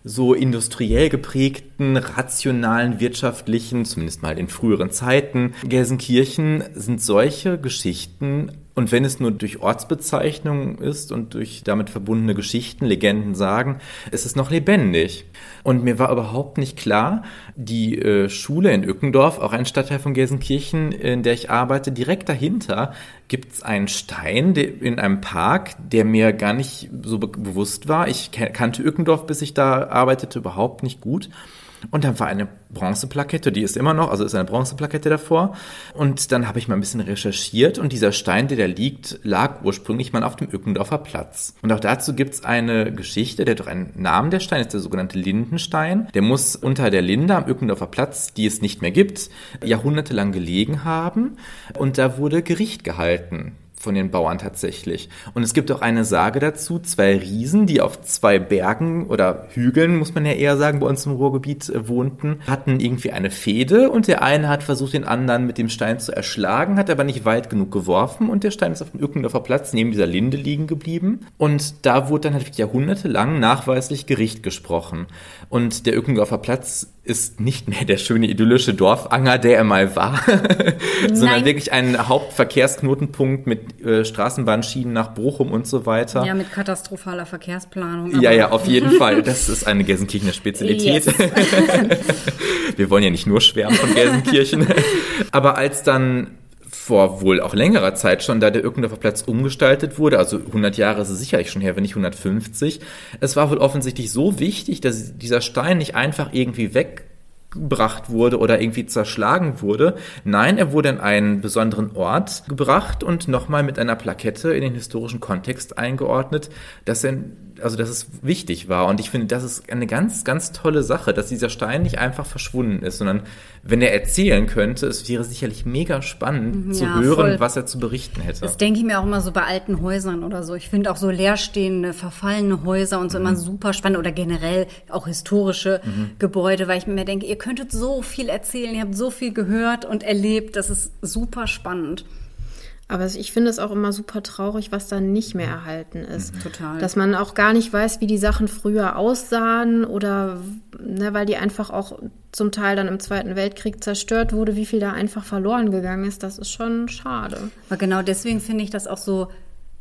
so industriell geprägten, rationalen, wirtschaftlichen, zumindest mal in früheren Zeiten, Gelsenkirchen sind solche Geschichten und wenn es nur durch Ortsbezeichnungen ist und durch damit verbundene Geschichten, Legenden, Sagen, ist es noch lebendig. Und mir war überhaupt nicht klar, die äh, Schule in Ückendorf, auch ein Stadtteil von Gelsenkirchen, in der ich arbeite, direkt dahinter gibt es einen Stein in einem Park, der mir gar nicht so be bewusst war. Ich kannte Ückendorf, bis ich da arbeitete, überhaupt nicht gut. Und dann war eine Bronzeplakette, die ist immer noch, also ist eine Bronzeplakette davor. Und dann habe ich mal ein bisschen recherchiert und dieser Stein, der da liegt, lag ursprünglich mal auf dem Ückendorfer Platz. Und auch dazu gibt es eine Geschichte, der hat doch einen Namen, der Stein ist der sogenannte Lindenstein. Der muss unter der Linde am Ückendorfer Platz, die es nicht mehr gibt, jahrhundertelang gelegen haben. Und da wurde Gericht gehalten von den Bauern tatsächlich. Und es gibt auch eine Sage dazu, zwei Riesen, die auf zwei Bergen oder Hügeln, muss man ja eher sagen, bei uns im Ruhrgebiet äh, wohnten, hatten irgendwie eine Fehde und der eine hat versucht, den anderen mit dem Stein zu erschlagen, hat aber nicht weit genug geworfen und der Stein ist auf dem Ückendorfer Platz neben dieser Linde liegen geblieben. Und da wurde dann halt jahrhundertelang nachweislich Gericht gesprochen. Und der Ückendorfer Platz ist nicht mehr der schöne idyllische Dorfanger, der er mal war, sondern wirklich ein Hauptverkehrsknotenpunkt mit äh, Straßenbahnschienen nach Bochum und so weiter. Ja, mit katastrophaler Verkehrsplanung. Ja, ja, auf jeden Fall. Das ist eine Gelsenkirchener Spezialität. Yes. Wir wollen ja nicht nur schwärmen von Gelsenkirchen. Aber als dann vor wohl auch längerer Zeit schon, da der Ückendorfer Platz umgestaltet wurde, also 100 Jahre ist es sicherlich schon her, wenn nicht 150. Es war wohl offensichtlich so wichtig, dass dieser Stein nicht einfach irgendwie weggebracht wurde oder irgendwie zerschlagen wurde. Nein, er wurde in einen besonderen Ort gebracht und nochmal mit einer Plakette in den historischen Kontext eingeordnet, dass er also dass es wichtig war. Und ich finde, das ist eine ganz, ganz tolle Sache, dass dieser Stein nicht einfach verschwunden ist, sondern wenn er erzählen könnte, es wäre sicherlich mega spannend mhm, ja, zu hören, voll. was er zu berichten hätte. Das denke ich mir auch immer so bei alten Häusern oder so. Ich finde auch so leerstehende, verfallene Häuser und so mhm. immer super spannend oder generell auch historische mhm. Gebäude, weil ich mir denke, ihr könntet so viel erzählen, ihr habt so viel gehört und erlebt, das ist super spannend. Aber ich finde es auch immer super traurig, was dann nicht mehr erhalten ist. Mhm. Total. Dass man auch gar nicht weiß, wie die Sachen früher aussahen oder ne, weil die einfach auch zum Teil dann im Zweiten Weltkrieg zerstört wurde, wie viel da einfach verloren gegangen ist. Das ist schon schade. Aber genau deswegen finde ich das auch so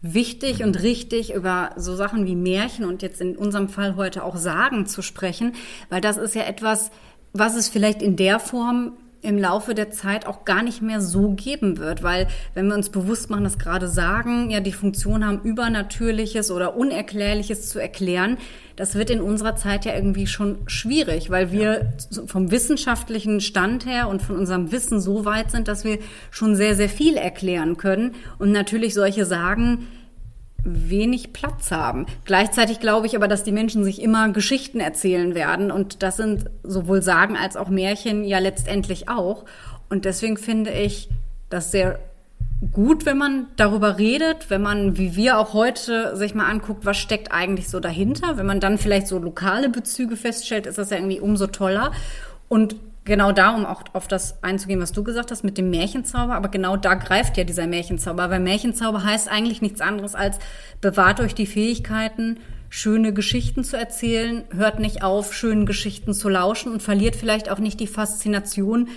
wichtig und richtig über so Sachen wie Märchen und jetzt in unserem Fall heute auch Sagen zu sprechen, weil das ist ja etwas, was es vielleicht in der Form im Laufe der Zeit auch gar nicht mehr so geben wird, weil wenn wir uns bewusst machen, dass gerade Sagen ja die Funktion haben, Übernatürliches oder Unerklärliches zu erklären, das wird in unserer Zeit ja irgendwie schon schwierig, weil wir ja. vom wissenschaftlichen Stand her und von unserem Wissen so weit sind, dass wir schon sehr, sehr viel erklären können und natürlich solche Sagen wenig Platz haben. Gleichzeitig glaube ich aber, dass die Menschen sich immer Geschichten erzählen werden und das sind sowohl Sagen als auch Märchen ja letztendlich auch. Und deswegen finde ich das sehr gut, wenn man darüber redet, wenn man, wie wir auch heute, sich mal anguckt, was steckt eigentlich so dahinter. Wenn man dann vielleicht so lokale Bezüge feststellt, ist das ja irgendwie umso toller. Und genau da, um auch auf das einzugehen, was du gesagt hast mit dem Märchenzauber, aber genau da greift ja dieser Märchenzauber, weil Märchenzauber heißt eigentlich nichts anderes als bewahrt euch die Fähigkeiten, schöne Geschichten zu erzählen, hört nicht auf, schönen Geschichten zu lauschen und verliert vielleicht auch nicht die Faszination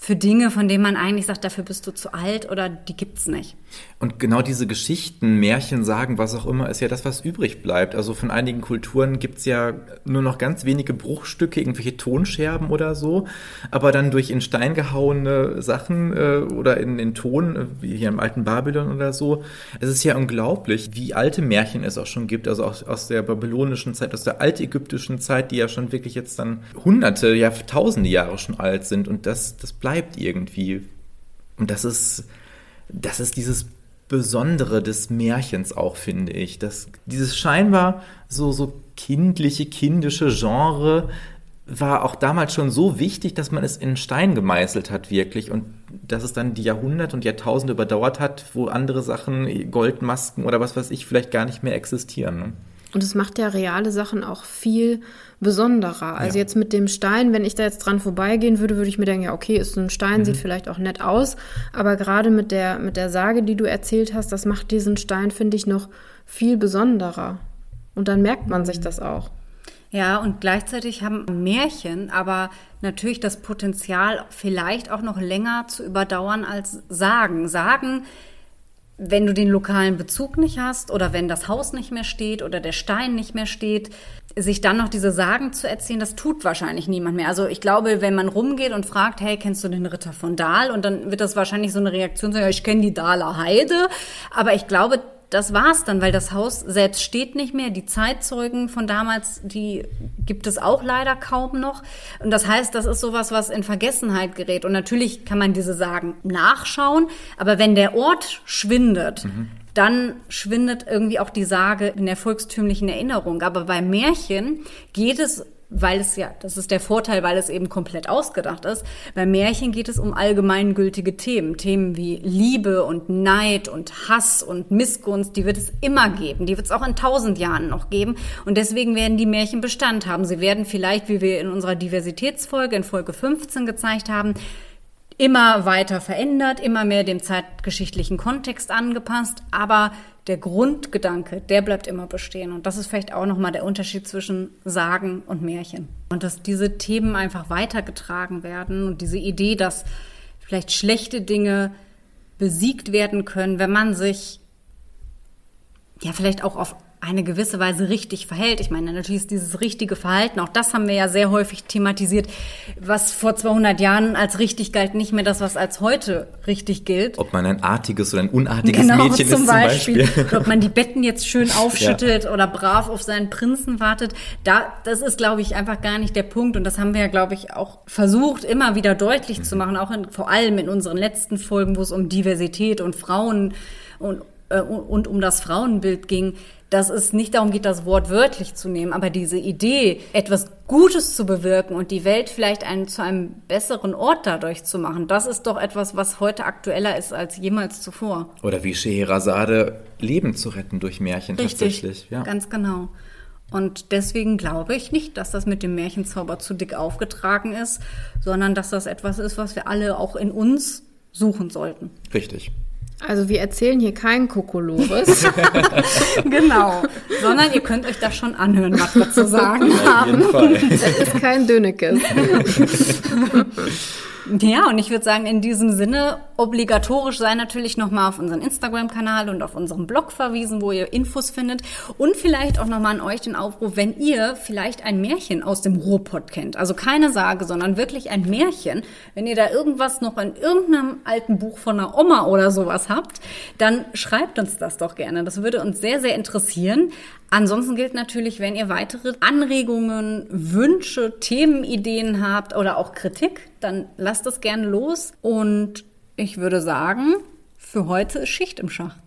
für Dinge, von denen man eigentlich sagt, dafür bist du zu alt oder die gibt's nicht. Und genau diese Geschichten, Märchen sagen, was auch immer, ist ja das, was übrig bleibt. Also von einigen Kulturen gibt's ja nur noch ganz wenige Bruchstücke, irgendwelche Tonscherben oder so. Aber dann durch in Stein gehauene Sachen äh, oder in, in Ton, äh, wie hier im alten Babylon oder so, es ist ja unglaublich, wie alte Märchen es auch schon gibt. Also aus, aus der babylonischen Zeit, aus der altägyptischen Zeit, die ja schon wirklich jetzt dann hunderte, ja tausende Jahre schon alt sind. Und das, das bleibt irgendwie. Und das ist, das ist dieses Besondere des Märchens auch, finde ich. Das, dieses scheinbar so, so kindliche, kindische Genre war auch damals schon so wichtig, dass man es in Stein gemeißelt hat, wirklich. Und dass es dann die Jahrhunderte und Jahrtausende überdauert hat, wo andere Sachen, Goldmasken oder was weiß ich, vielleicht gar nicht mehr existieren. Ne? Und es macht ja reale Sachen auch viel besonderer. Also ja. jetzt mit dem Stein, wenn ich da jetzt dran vorbeigehen würde, würde ich mir denken, ja, okay, ist so ein Stein, mhm. sieht vielleicht auch nett aus. Aber gerade mit der, mit der Sage, die du erzählt hast, das macht diesen Stein, finde ich, noch viel besonderer. Und dann merkt man sich das auch. Ja, und gleichzeitig haben Märchen aber natürlich das Potenzial, vielleicht auch noch länger zu überdauern als Sagen. Sagen wenn du den lokalen Bezug nicht hast oder wenn das Haus nicht mehr steht oder der Stein nicht mehr steht, sich dann noch diese Sagen zu erzählen, das tut wahrscheinlich niemand mehr. Also ich glaube, wenn man rumgeht und fragt, hey, kennst du den Ritter von Dahl? Und dann wird das wahrscheinlich so eine Reaktion sein, ja, ich kenne die Dahler Heide. Aber ich glaube, das war's dann, weil das Haus selbst steht nicht mehr. Die Zeitzeugen von damals, die gibt es auch leider kaum noch. Und das heißt, das ist sowas, was in Vergessenheit gerät. Und natürlich kann man diese Sagen nachschauen, aber wenn der Ort schwindet, mhm. dann schwindet irgendwie auch die Sage in der volkstümlichen Erinnerung. Aber bei Märchen geht es weil es ja, das ist der Vorteil, weil es eben komplett ausgedacht ist. Bei Märchen geht es um allgemeingültige Themen. Themen wie Liebe und Neid und Hass und Missgunst, die wird es immer geben. Die wird es auch in tausend Jahren noch geben. Und deswegen werden die Märchen Bestand haben. Sie werden vielleicht, wie wir in unserer Diversitätsfolge in Folge 15 gezeigt haben, immer weiter verändert, immer mehr dem zeitgeschichtlichen Kontext angepasst, aber der Grundgedanke, der bleibt immer bestehen. Und das ist vielleicht auch nochmal der Unterschied zwischen Sagen und Märchen. Und dass diese Themen einfach weitergetragen werden und diese Idee, dass vielleicht schlechte Dinge besiegt werden können, wenn man sich ja vielleicht auch auf eine gewisse Weise richtig verhält. Ich meine, natürlich ist dieses richtige Verhalten, auch das haben wir ja sehr häufig thematisiert, was vor 200 Jahren als richtig galt, nicht mehr das, was als heute richtig gilt. Ob man ein artiges oder ein unartiges genau, Mädchen zum ist Beispiel. zum Beispiel. Ob man die Betten jetzt schön aufschüttelt ja. oder brav auf seinen Prinzen wartet. Da, das ist, glaube ich, einfach gar nicht der Punkt. Und das haben wir ja, glaube ich, auch versucht, immer wieder deutlich mhm. zu machen, auch in, vor allem in unseren letzten Folgen, wo es um Diversität und Frauen und, äh, und um das Frauenbild ging dass es nicht darum geht, das Wort wörtlich zu nehmen, aber diese Idee, etwas Gutes zu bewirken und die Welt vielleicht einen, zu einem besseren Ort dadurch zu machen, das ist doch etwas, was heute aktueller ist als jemals zuvor. Oder wie Scheherazade, Leben zu retten durch Märchen Richtig, tatsächlich. Ja. Ganz genau. Und deswegen glaube ich nicht, dass das mit dem Märchenzauber zu dick aufgetragen ist, sondern dass das etwas ist, was wir alle auch in uns suchen sollten. Richtig. Also wir erzählen hier kein Kokolores. genau. Sondern ihr könnt euch das schon anhören, was wir zu sagen haben. Das ist kein Dönekes. Ja, und ich würde sagen, in diesem Sinne, obligatorisch sei natürlich nochmal auf unseren Instagram-Kanal und auf unserem Blog verwiesen, wo ihr Infos findet. Und vielleicht auch nochmal an euch den Aufruf, wenn ihr vielleicht ein Märchen aus dem Ruhrpott kennt. Also keine Sage, sondern wirklich ein Märchen. Wenn ihr da irgendwas noch in irgendeinem alten Buch von einer Oma oder sowas habt, dann schreibt uns das doch gerne. Das würde uns sehr, sehr interessieren. Ansonsten gilt natürlich, wenn ihr weitere Anregungen, Wünsche, Themenideen habt oder auch Kritik, dann lasst es gerne los. Und ich würde sagen, für heute ist Schicht im Schacht.